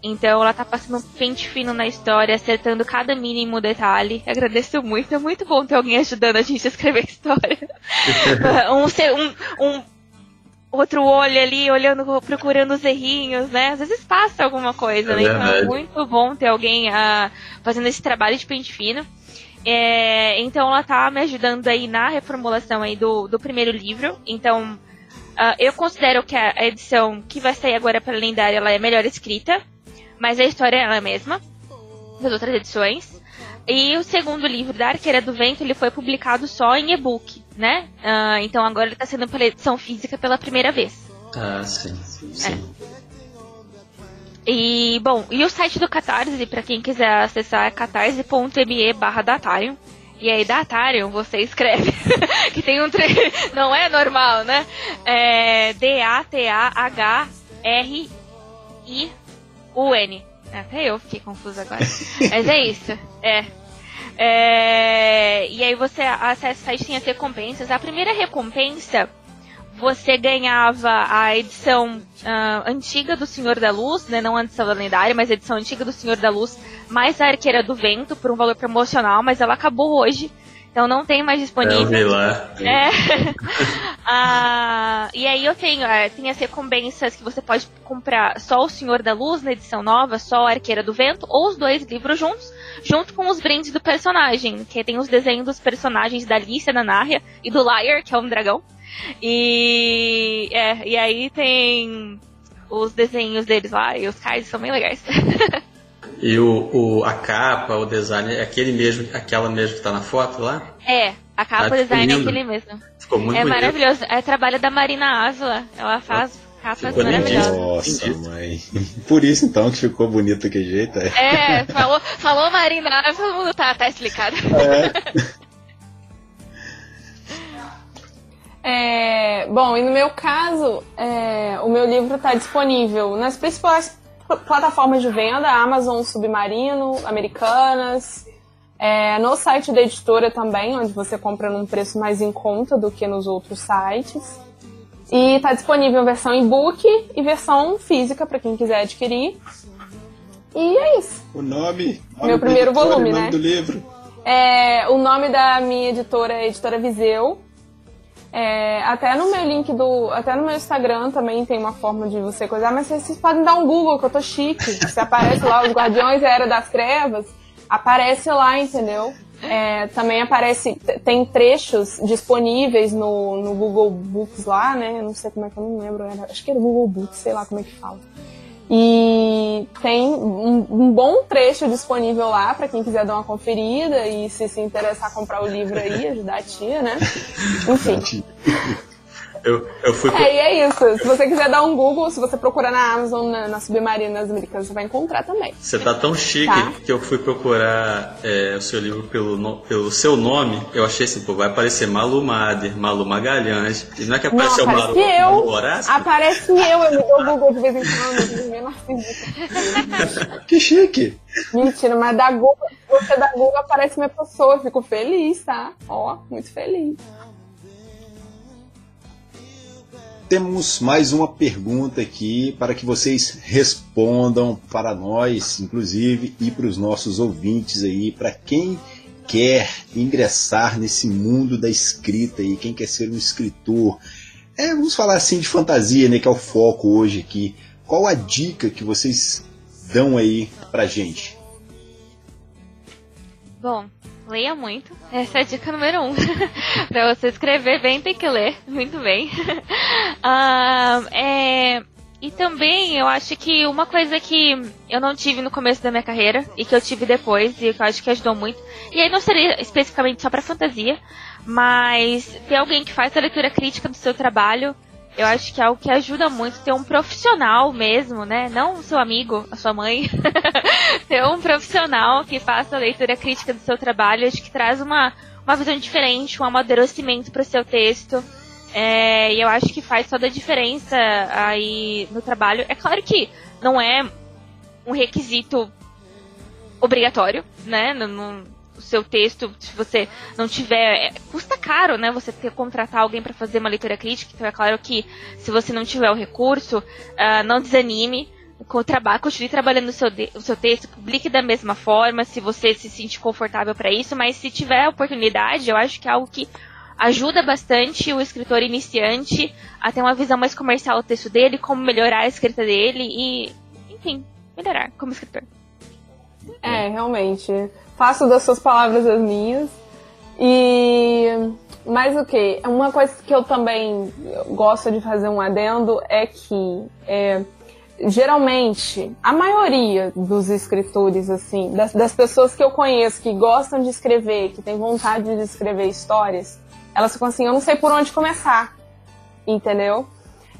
Então, ela tá passando um pente fino na história, acertando cada mínimo detalhe. Agradeço muito. É muito bom ter alguém ajudando a gente a escrever a história. um, um, um outro olho ali, olhando, procurando os errinhos, né? Às vezes passa alguma coisa, É né? Então é muito bom ter alguém ah, fazendo esse trabalho de pente fino. É, então ela tá me ajudando aí na reformulação aí do, do primeiro livro. Então ah, eu considero que a, edição que vai sair agora para Lendária ela é melhor escrita, mas a história é ela mesma das outras edições. E o segundo livro da Arqueira do Vento ele foi publicado só em e-book, né? Ah, então agora ele está sendo pela edição física pela primeira vez. Ah, sim. sim. E, bom, e o site do Catarse, pra quem quiser acessar, é catarse.me barra Datarium. E aí, Datarium, você escreve, que tem um tre... não é normal, né? É D-A-T-A-H-R-I-U-N. Até eu fiquei confusa agora. Mas é isso, é. É, E aí você acessa as recompensas. A primeira recompensa você ganhava a edição ah, antiga do Senhor da Luz, né? Não a edição lendária, mas a edição antiga do Senhor da Luz, mais a Arqueira do Vento, por um valor promocional, mas ela acabou hoje. Então não tem mais É, eu disponível. vi lá. É. Ah, e aí eu tenho, é, tem as recompensas que você pode comprar só o Senhor da Luz na edição nova, só a Arqueira do Vento, ou os dois livros juntos, junto com os brindes do personagem, que tem os desenhos dos personagens da Alicia, da Narnia, e do Liar, que é um dragão. E, é, e aí tem os desenhos deles lá, e os cards são bem legais. E o, o, a capa, o design, é aquele mesmo, aquela mesmo que tá na foto lá? É, a capa, Ah, o design é aquele mesmo. Ficou muito é bonito. maravilhoso. É trabalho da Marina Ávila. Ela faz capas maravilhosas. Nossa, mãe. Por isso então que ficou bonito daquele jeito. É. É, falou, falou Marina Ávila, todo mundo tá, tá explicado. É, bom, e no meu caso, é, o meu livro está disponível nas principais plataformas de venda, Amazon, Submarino, Americanas, é, no site da editora também, onde você compra num preço mais em conta do que nos outros sites. E está disponível versão e-book e versão física para quem quiser adquirir. E é isso. O nome. Meu nome primeiro da editora, volume, o nome né? do livro. É, o nome da minha editora é Editora Viseu. É, até no meu link do. Até no meu Instagram também tem uma forma de você coisar, mas vocês podem dar um Google que eu tô chique. Se aparece lá os Guardiões da Era das Trevas, aparece lá, entendeu? É, também aparece, tem trechos disponíveis no, no Google Books lá, né? Não sei como é que eu não lembro, era- acho que era Google Books, sei lá como é que fala. E tem um, um bom trecho disponível lá para quem quiser dar uma conferida e se se interessar comprar o livro aí, ajudar a tia, né? Enfim. Eu, eu fui. É, e é isso. Se você quiser dar um Google, se você procurar na Amazon, na, na Submarina nas Americanas, você vai encontrar também. Você tá tão chique Tá. que eu fui procurar é, o seu livro pelo, no- pelo seu nome. Eu achei assim, pô, vai aparecer Malu Mader, Malu Magalhães. E não é que Não, apareceu Malu, aparece Malu eu. Horácio? Aparece eu, eu me dou Google de vez em quando, narcisista. Que chique. Mentira, mas da Google, você da Google aparece minha pessoa, eu fico feliz, tá? Ó, muito feliz. Temos mais uma pergunta aqui para que vocês respondam para nós, inclusive, e para os nossos ouvintes aí, para quem quer ingressar nesse mundo da escrita aí, quem quer ser um escritor. É, vamos falar assim de fantasia, né, que é o foco hoje aqui. Qual a dica que vocês dão aí pra gente? Bom, leia muito. Essa é a dica número um. pra você escrever bem, tem que ler muito bem. Ah, é, E também eu acho que uma coisa que eu não tive no começo da minha carreira e que eu tive depois e que eu acho que ajudou muito. E aí não seria especificamente só pra fantasia, mas ter alguém que faz a leitura crítica do seu trabalho eu acho que é algo que ajuda muito ter um profissional mesmo, né? Não o seu amigo, a sua mãe. ter um profissional que faça a leitura crítica do seu trabalho, acho que traz uma, uma visão diferente, um amadurecimento para o seu texto. É, e eu acho que faz toda a diferença aí no trabalho. É claro que não é um requisito obrigatório, né? No, no- o seu texto, se você não tiver. é, custa caro, né? Você ter que contratar alguém para fazer uma leitura crítica. Então é claro que se você não tiver o recurso, ah, não desanime. Trabalho, continue trabalhando o seu, o seu texto, publique da mesma forma, se você se sentir confortável para isso, mas se tiver oportunidade, eu acho que é algo que ajuda bastante o escritor iniciante a ter uma visão mais comercial do texto dele, como melhorar a escrita dele e, enfim, melhorar como escritor. É, realmente. Faço das suas palavras as minhas. E. Mas o que? Uma coisa que eu também gosto de fazer um adendo é que. é, geralmente, a maioria dos escritores, assim, das, das pessoas que eu conheço que gostam de escrever, que têm vontade de escrever histórias, elas ficam assim: eu não sei por onde começar. Entendeu?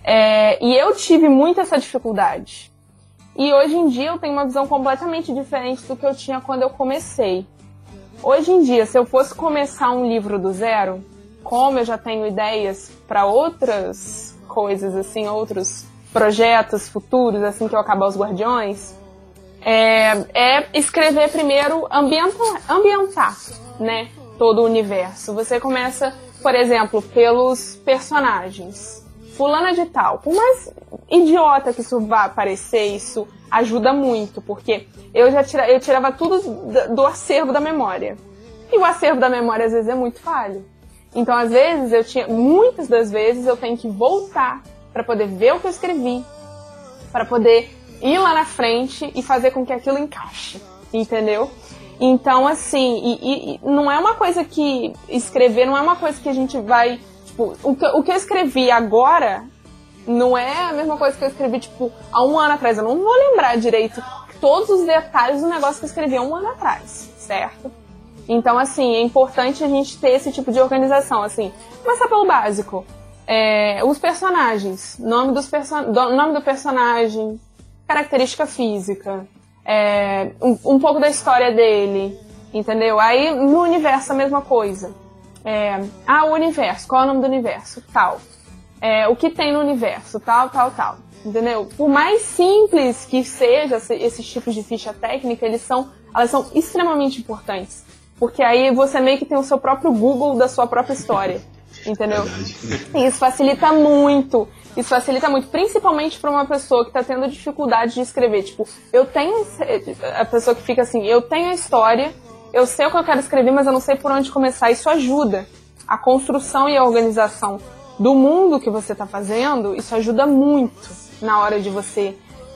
É, e eu tive muito essa dificuldade. E hoje em dia eu tenho uma visão completamente diferente do que eu tinha quando eu comecei. Hoje em dia, se eu fosse começar um livro do zero, como eu já tenho ideias para outras coisas, assim, outros projetos futuros, assim que eu acabar os Guardiões, é, é escrever primeiro, ambientar, ambientar, né, todo o universo. Você começa, por exemplo, pelos personagens. Fulana de tal. Por mais idiota que isso vá parecer, isso ajuda muito, porque eu já tira, eu tirava tudo do, acervo da memória. E o acervo da memória às vezes é muito falho. Então, às vezes, eu tinha, muitas das vezes eu tenho que voltar para poder ver o que eu escrevi, para poder ir lá na frente e fazer com que aquilo encaixe, entendeu? Então, assim, e, e- não é uma coisa que escrever não é uma coisa que a gente vai, tipo, o que, o que eu escrevi agora não é a mesma coisa que eu escrevi, tipo, há um ano atrás. Eu não vou lembrar direito todos os detalhes do negócio que eu escrevi um ano atrás, certo? Então, assim, é importante a gente ter esse tipo de organização, assim. Começar pelo básico. É, os personagens, nome, dos perso do, nome do personagem, característica física, é, um, um, pouco da história dele, entendeu? Aí no universo a mesma coisa. É, ah, o universo, qual é o nome do universo? Tal. É, o que tem no universo? Tal, tal, tal. Entendeu? Por mais simples que seja esses tipos de ficha técnica, eles são, elas são extremamente importantes. Porque aí você meio que tem o seu próprio Google da sua própria história. Entendeu? E isso facilita muito. Isso facilita muito, principalmente para uma pessoa que está tendo dificuldade de escrever. Tipo, eu tenho. A pessoa que fica assim, eu tenho a história, eu sei o que eu quero escrever, mas eu não sei por onde começar. Isso ajuda. A construção e a organização do mundo que você está fazendo, isso ajuda muito na hora de você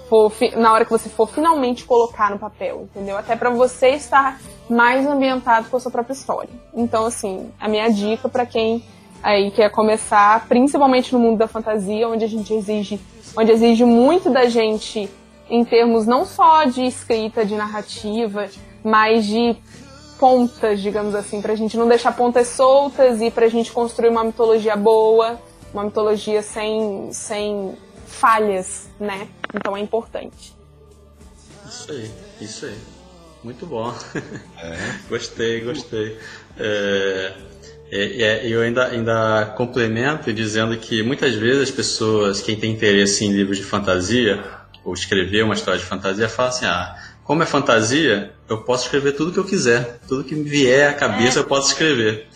for, na hora que você for finalmente colocar no papel, entendeu? Até para você estar mais ambientado com a sua própria história. Então, assim, a minha dica para quem aí quer começar, principalmente no mundo da fantasia, onde a gente exige, onde exige muito da gente em termos não só de escrita, de narrativa, mas de pontas, digamos assim, pra gente não deixar pontas soltas e pra gente construir uma mitologia boa, uma mitologia sem, sem falhas, né? Então é importante. Isso aí, isso aí. Muito bom. É. gostei, gostei. É, é, é, eu ainda, ainda complemento dizendo que muitas vezes as pessoas, quem tem interesse em livros de fantasia, ou escrever uma história de fantasia, falam assim: ah, como é fantasia, eu posso escrever tudo que eu quiser, tudo que me vier à cabeça é. eu posso escrever.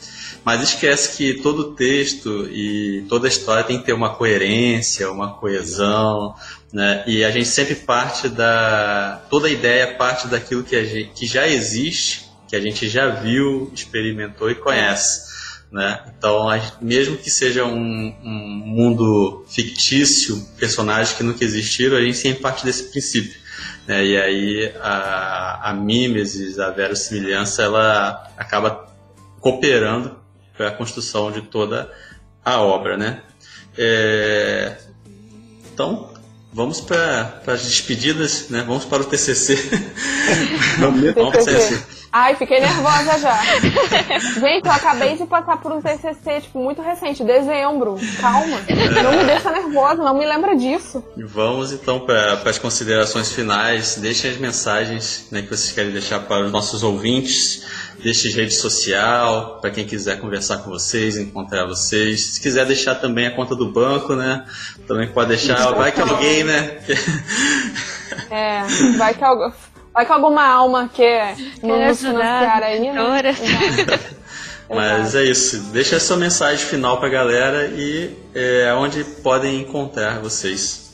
Mas esquece que todo texto e toda história tem que ter uma coerência, uma coesão, né? E a gente sempre parte da. Toda a ideia parte daquilo que, a gente, que já existe, que a gente já viu, experimentou e conhece. Né? Então, mesmo que seja um, um, mundo fictício, personagens que nunca existiram, a gente sempre parte desse princípio. Né? E aí a, a mimesis, a verossimilhança, ela acaba cooperando para a construção de toda a obra. Né? É... Então, vamos para as despedidas, né? vamos para o TCC. vamos para o TCC. Ai, fiquei nervosa já. Gente, eu acabei de passar por um TCC, tipo, muito recente, dezembro. Calma. Não me deixa nervosa, não me lembra disso. Vamos então para as considerações finais. Deixem as mensagens né, que vocês querem deixar para os nossos ouvintes. Deixe rede social, para quem quiser conversar com vocês, encontrar vocês. Se quiser deixar também a conta do banco, né? Também pode deixar. Vai que alguém, né? É, vai que alguém Vai que alguma alma quer nos financiar aí, né? Mas é isso. Deixa a sua mensagem final pra galera e é, onde podem encontrar vocês.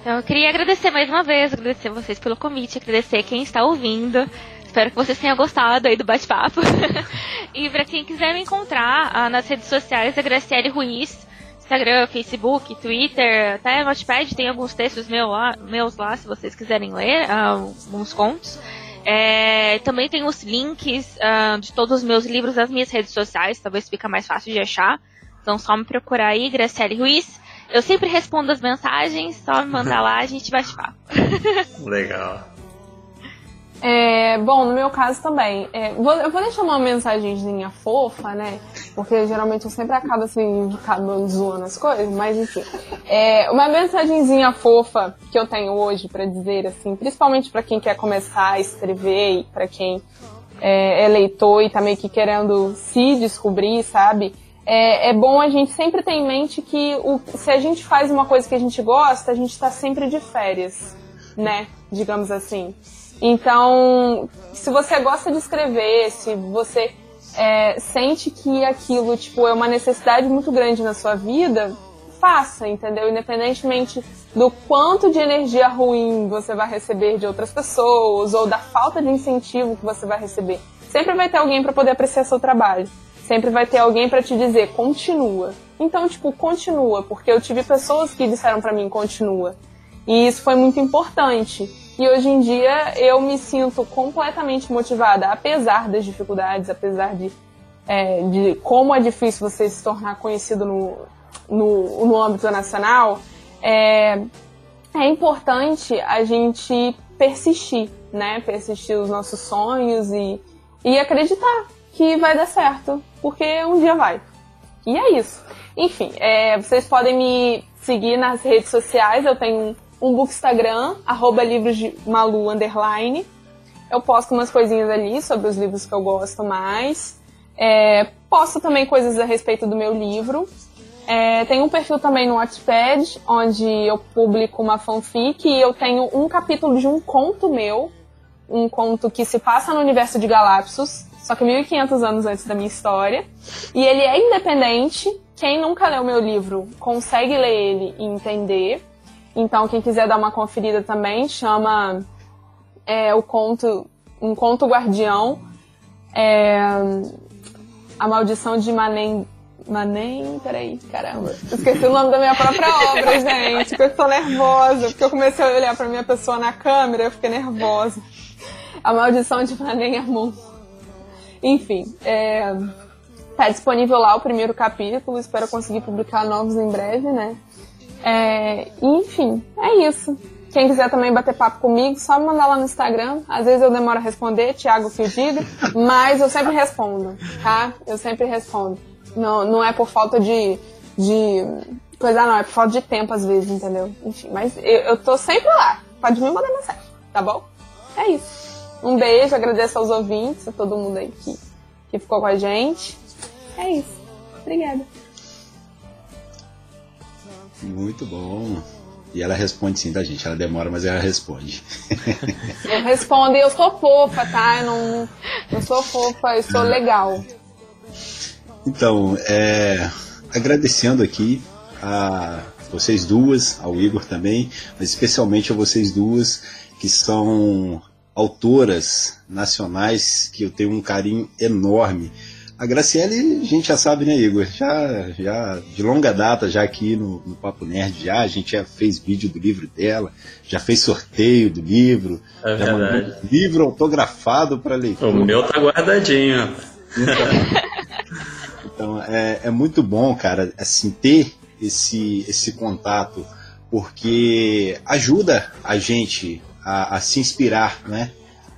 Então, eu queria agradecer mais uma vez, agradecer vocês pelo convite, agradecer quem está ouvindo. Espero que vocês tenham gostado aí do bate-papo. e para quem quiser me encontrar ah, nas redes sociais, é Graciele Ruiz. Instagram, Facebook, Twitter, até Notepad tem alguns textos meu lá, meus lá, se vocês quiserem ler, uh, alguns contos. É, também tem os links uh, de todos os meus livros nas minhas redes sociais, talvez fica mais fácil de achar. Então só me procurar aí, Graciele Ruiz. Eu sempre respondo as mensagens, só me mandar lá, a gente bate papo. Legal. É, bom, no meu caso também. É, vou, eu vou deixar uma mensagenzinha fofa, né? Porque geralmente eu sempre acabo assim, acabo zoando as coisas, mas enfim. É, uma mensagenzinha fofa que eu tenho hoje para dizer, assim, principalmente para quem quer começar a escrever e para quem é, é, leitor e tá meio que querendo se descobrir, sabe? É, é bom a gente sempre ter em mente que o, se a gente faz uma coisa que a gente gosta, a gente tá sempre de férias, né? Digamos assim. Então, se você gosta de escrever, se você é, sente que aquilo tipo é uma necessidade muito grande na sua vida, faça, entendeu? Independentemente do quanto de energia ruim você vai receber de outras pessoas ou da falta de incentivo que você vai receber, sempre vai ter alguém para poder apreciar seu trabalho. Sempre vai ter alguém para te dizer continua. Então, tipo, continua, porque eu tive pessoas que disseram para mim continua. E isso foi muito importante. E hoje em dia eu me sinto completamente motivada, apesar das dificuldades, apesar de, é, de como é difícil você se tornar conhecido no, no, no âmbito nacional. É, é importante a gente persistir, né? Persistir os nossos sonhos e, e acreditar que vai dar certo, porque um dia vai. E é isso. Enfim, é, vocês podem me seguir nas redes sociais. Eu tenho um book Instagram, arroba livros de Malu, underline. Eu posto umas coisinhas ali sobre os livros que eu gosto mais. É, posto também coisas a respeito do meu livro. É, um perfil também no Wattpad, onde eu publico uma fanfic e eu tenho um capítulo de um conto meu, um conto que se passa no universo de Galapsos, só que 1500 anos antes da minha história. E ele é independente, quem nunca leu meu livro consegue ler ele e entender. Então, quem quiser dar uma conferida também, chama é, o conto, um conto guardião, é, a maldição de Manem Manem, peraí, caramba. Esqueci o nome da minha própria obra, gente. Porque eu tô nervosa. Porque eu comecei a olhar pra minha pessoa na câmera e eu fiquei nervosa. A maldição de Manem Amon. Enfim, é, tá disponível lá o primeiro capítulo. Espero conseguir publicar novos em breve, né? É, enfim, é isso. Quem quiser também bater papo comigo, só me mandar lá no Instagram. Às vezes eu demoro a responder, Thiago diga, mas eu sempre respondo, tá? Eu sempre respondo. Não, não é por falta de, de coisa, não, é por falta de tempo às vezes, entendeu? Enfim, mas eu, eu tô sempre lá. Pode me mandar mensagem, tá bom? É isso. Um beijo, agradeço aos ouvintes, a todo mundo aí que, que ficou com a gente. É isso. Obrigada. Muito bom. E ela responde sim da gente. Ela demora, mas ela responde. eu respondo e eu sou fofa, tá? Eu não, não sou fofa, eu sou legal. Então, é, agradecendo aqui a vocês duas, ao Igor também, mas especialmente a vocês duas, que são autoras nacionais que eu tenho um carinho enorme. A Graciele, a gente já sabe, né, Igor? Já, já de longa data, já aqui no, no Papo Nerd, já a gente já fez vídeo do livro dela, já fez sorteio do livro, é já mandou livro autografado para leitura. O meu tá guardadinho. Então, então é, é muito bom, cara, assim, ter esse, esse contato, porque ajuda a gente a, a se inspirar, né?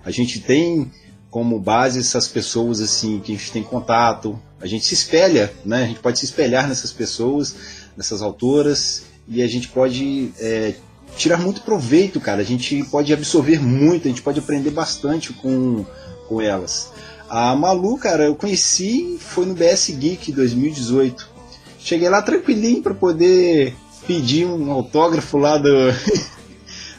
A gente tem como base essas pessoas assim que a gente tem contato, a gente se espelha, né? A gente pode se espelhar nessas pessoas, nessas autoras e a gente pode é, tirar muito proveito, cara. A gente pode absorver muito, a gente pode aprender bastante com, com elas. A Malu, cara, eu conheci foi no BS Geek 2018. Cheguei lá tranquilinho para poder pedir um autógrafo lá do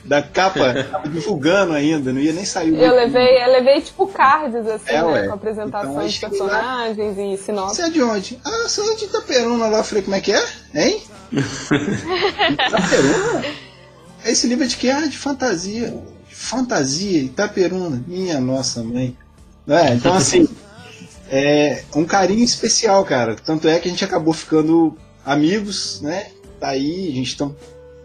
da capa, tava divulgando ainda, não ia nem sair. Eu levei, eu levei tipo cards, assim, é, né, com apresentações então, de personagens lá, e sinopse. Você é de onde? Ah, sou de Itaperuna lá. Eu falei, como é que é? Hein? Itaperuna? Esse livro é de que? Ah, de fantasia. De fantasia, Itaperuna. Minha nossa mãe. É, então assim, é um carinho especial, cara. Tanto é que a gente acabou ficando amigos, né? Tá aí, a gente tá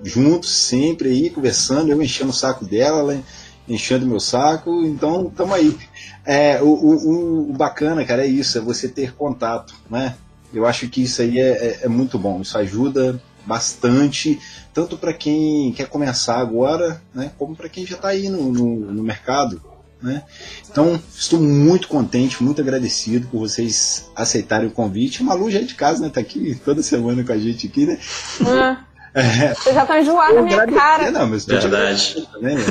juntos sempre aí, conversando, eu enchendo o saco dela, ela enchendo meu saco, então tamo aí. É, o, o, o, bacana, cara, é isso, é você ter contato, né? Eu acho que isso aí é, é, é muito bom, isso ajuda bastante, tanto para quem quer começar agora, né, como para quem já está aí no, no, no mercado. Né? Então, estou muito contente, muito agradecido por vocês aceitarem o convite. A Malu já é de casa, né? Tá aqui toda semana com a gente aqui, né? Ah. É. Você já tá enjoado na minha cara. Não, mas Verdade. Também, né?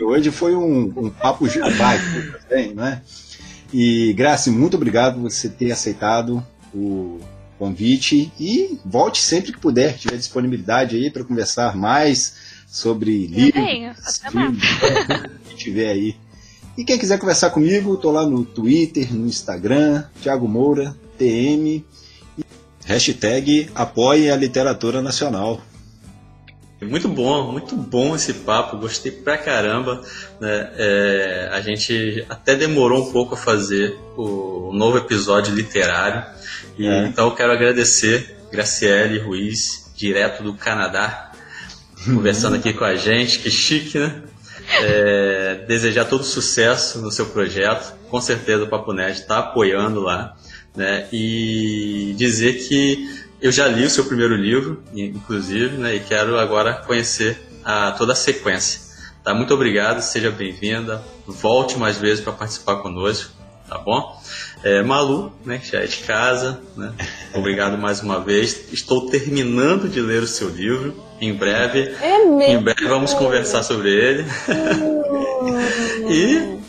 Hoje foi um, um papo jabá também, né? E, Graça, muito obrigado por você ter aceitado o convite e volte sempre que puder, tiver disponibilidade aí para conversar mais sobre livros, filmes, que tiver aí. E quem quiser conversar comigo, tô lá no Twitter, no Instagram, Thiago Moura, TM, hashtag apoie a literatura nacional. Muito bom, muito bom esse papo, gostei pra caramba. Né? É, a gente até demorou um pouco a fazer o novo episódio literário. E, é. Então eu quero agradecer Graciele Ruiz, direto do Canadá, conversando aqui com a gente. Que chique, né? É, desejar todo sucesso no seu projeto. Com certeza o Papo Nerd está apoiando lá. Né? E dizer que eu já li o seu primeiro livro, inclusive, né, e quero agora conhecer a, toda a sequência. Tá? Muito obrigado, seja bem-vinda. Volte mais vezes para participar conosco, tá bom? É, Malu, né, que já é de casa, né? Obrigado mais uma vez. Estou terminando de ler o seu livro. Em breve, É mesmo. em breve vamos conversar sobre ele. e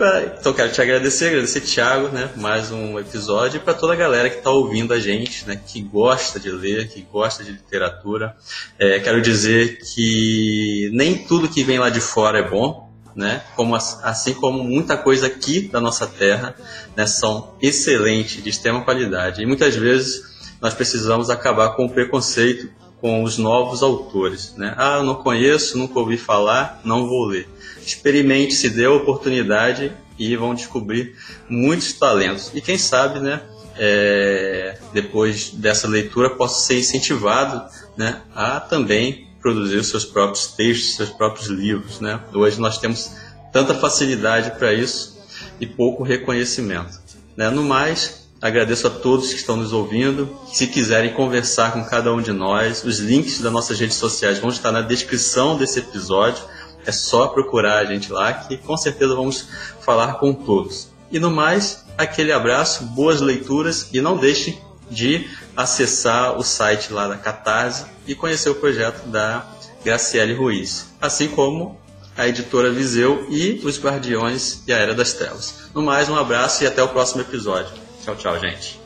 pra- então quero te agradecer, agradecer Thiago, né, mais um episódio e para toda a galera que está ouvindo a gente, né, que gosta de ler, que gosta de literatura. É, quero dizer que nem tudo que vem lá de fora é bom, né? Como as- assim como muita coisa aqui da nossa terra, né, são excelentes, de extrema qualidade. E muitas vezes nós precisamos acabar com o preconceito com os novos autores, né? Ah, eu não conheço, nunca ouvi falar, não vou ler. Experimente, se dê a oportunidade e vão descobrir muitos talentos. E quem sabe, né? é, depois dessa leitura possa ser incentivado né, a também produzir os seus próprios textos, seus próprios livros. Né? Hoje nós temos tanta facilidade para isso e pouco reconhecimento. Né? No mais, agradeço a todos que estão nos ouvindo. Se quiserem conversar com cada um de nós, os links das nossas redes sociais vão estar na descrição desse episódio. É só procurar a gente lá que com certeza vamos falar com todos. E no mais, aquele abraço, boas leituras e não deixe de acessar o site lá da Catarse e conhecer o projeto da Graciele Ruiz, assim como a editora Viseu e os Guardiões e a Era das Trevas. No mais, um abraço e até o próximo episódio. Tchau, tchau, gente.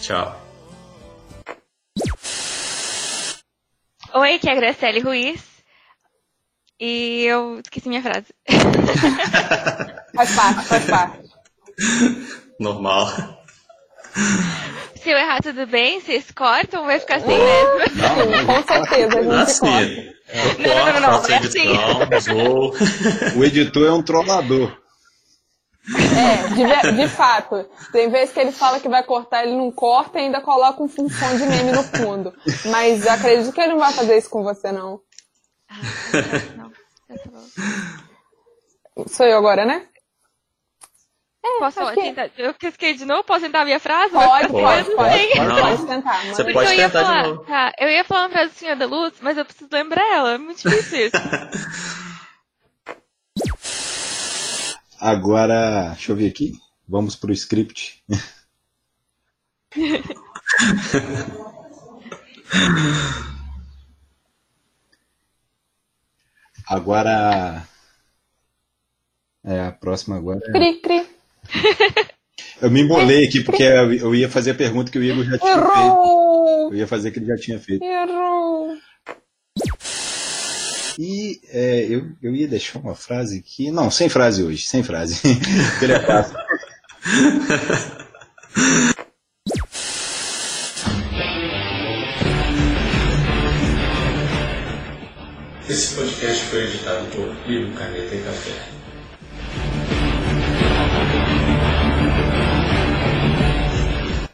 Tchau. Oi, aqui é a Graciele Ruiz. E eu esqueci minha frase. Faz parte, faz parte. Normal. Se eu errar, tudo bem? Vocês cortam? Vai ficar assim mesmo? Sim, com certeza, a gente Assim. corta. Eu Não, não, não, não, corto, faço não é assim. edição, zoou. O editor é um trollador. É, de, de fato. Tem vezes que ele fala que vai cortar, ele não corta e ainda coloca um função de meme no fundo. Mas acredito que ele não vai fazer isso com você, não. Não, eu tô bom. Sou eu agora, né? Posso acho que- tentar? Eu esqueci de novo? Posso tentar a minha frase? Pode, pode, pode. Não. Pode tentar. Você pode eu ia tentar de falar, novo. Tá, eu ia falar uma frase do Senhor da Luz, mas eu preciso lembrar ela. É muito difícil isso. Agora, deixa eu ver aqui. Vamos pro script. Agora. É, a próxima agora. é- Cri, cri. Eu me embolei aqui porque eu ia fazer a pergunta que o Igor já tinha feito. Errou! Eu ia fazer que ele já tinha feito. Errou! E é, eu, eu ia deixar uma frase aqui. Não, sem frase hoje, sem frase. Ele é fácil. Esse podcast foi editado por Livro Caneta e Café.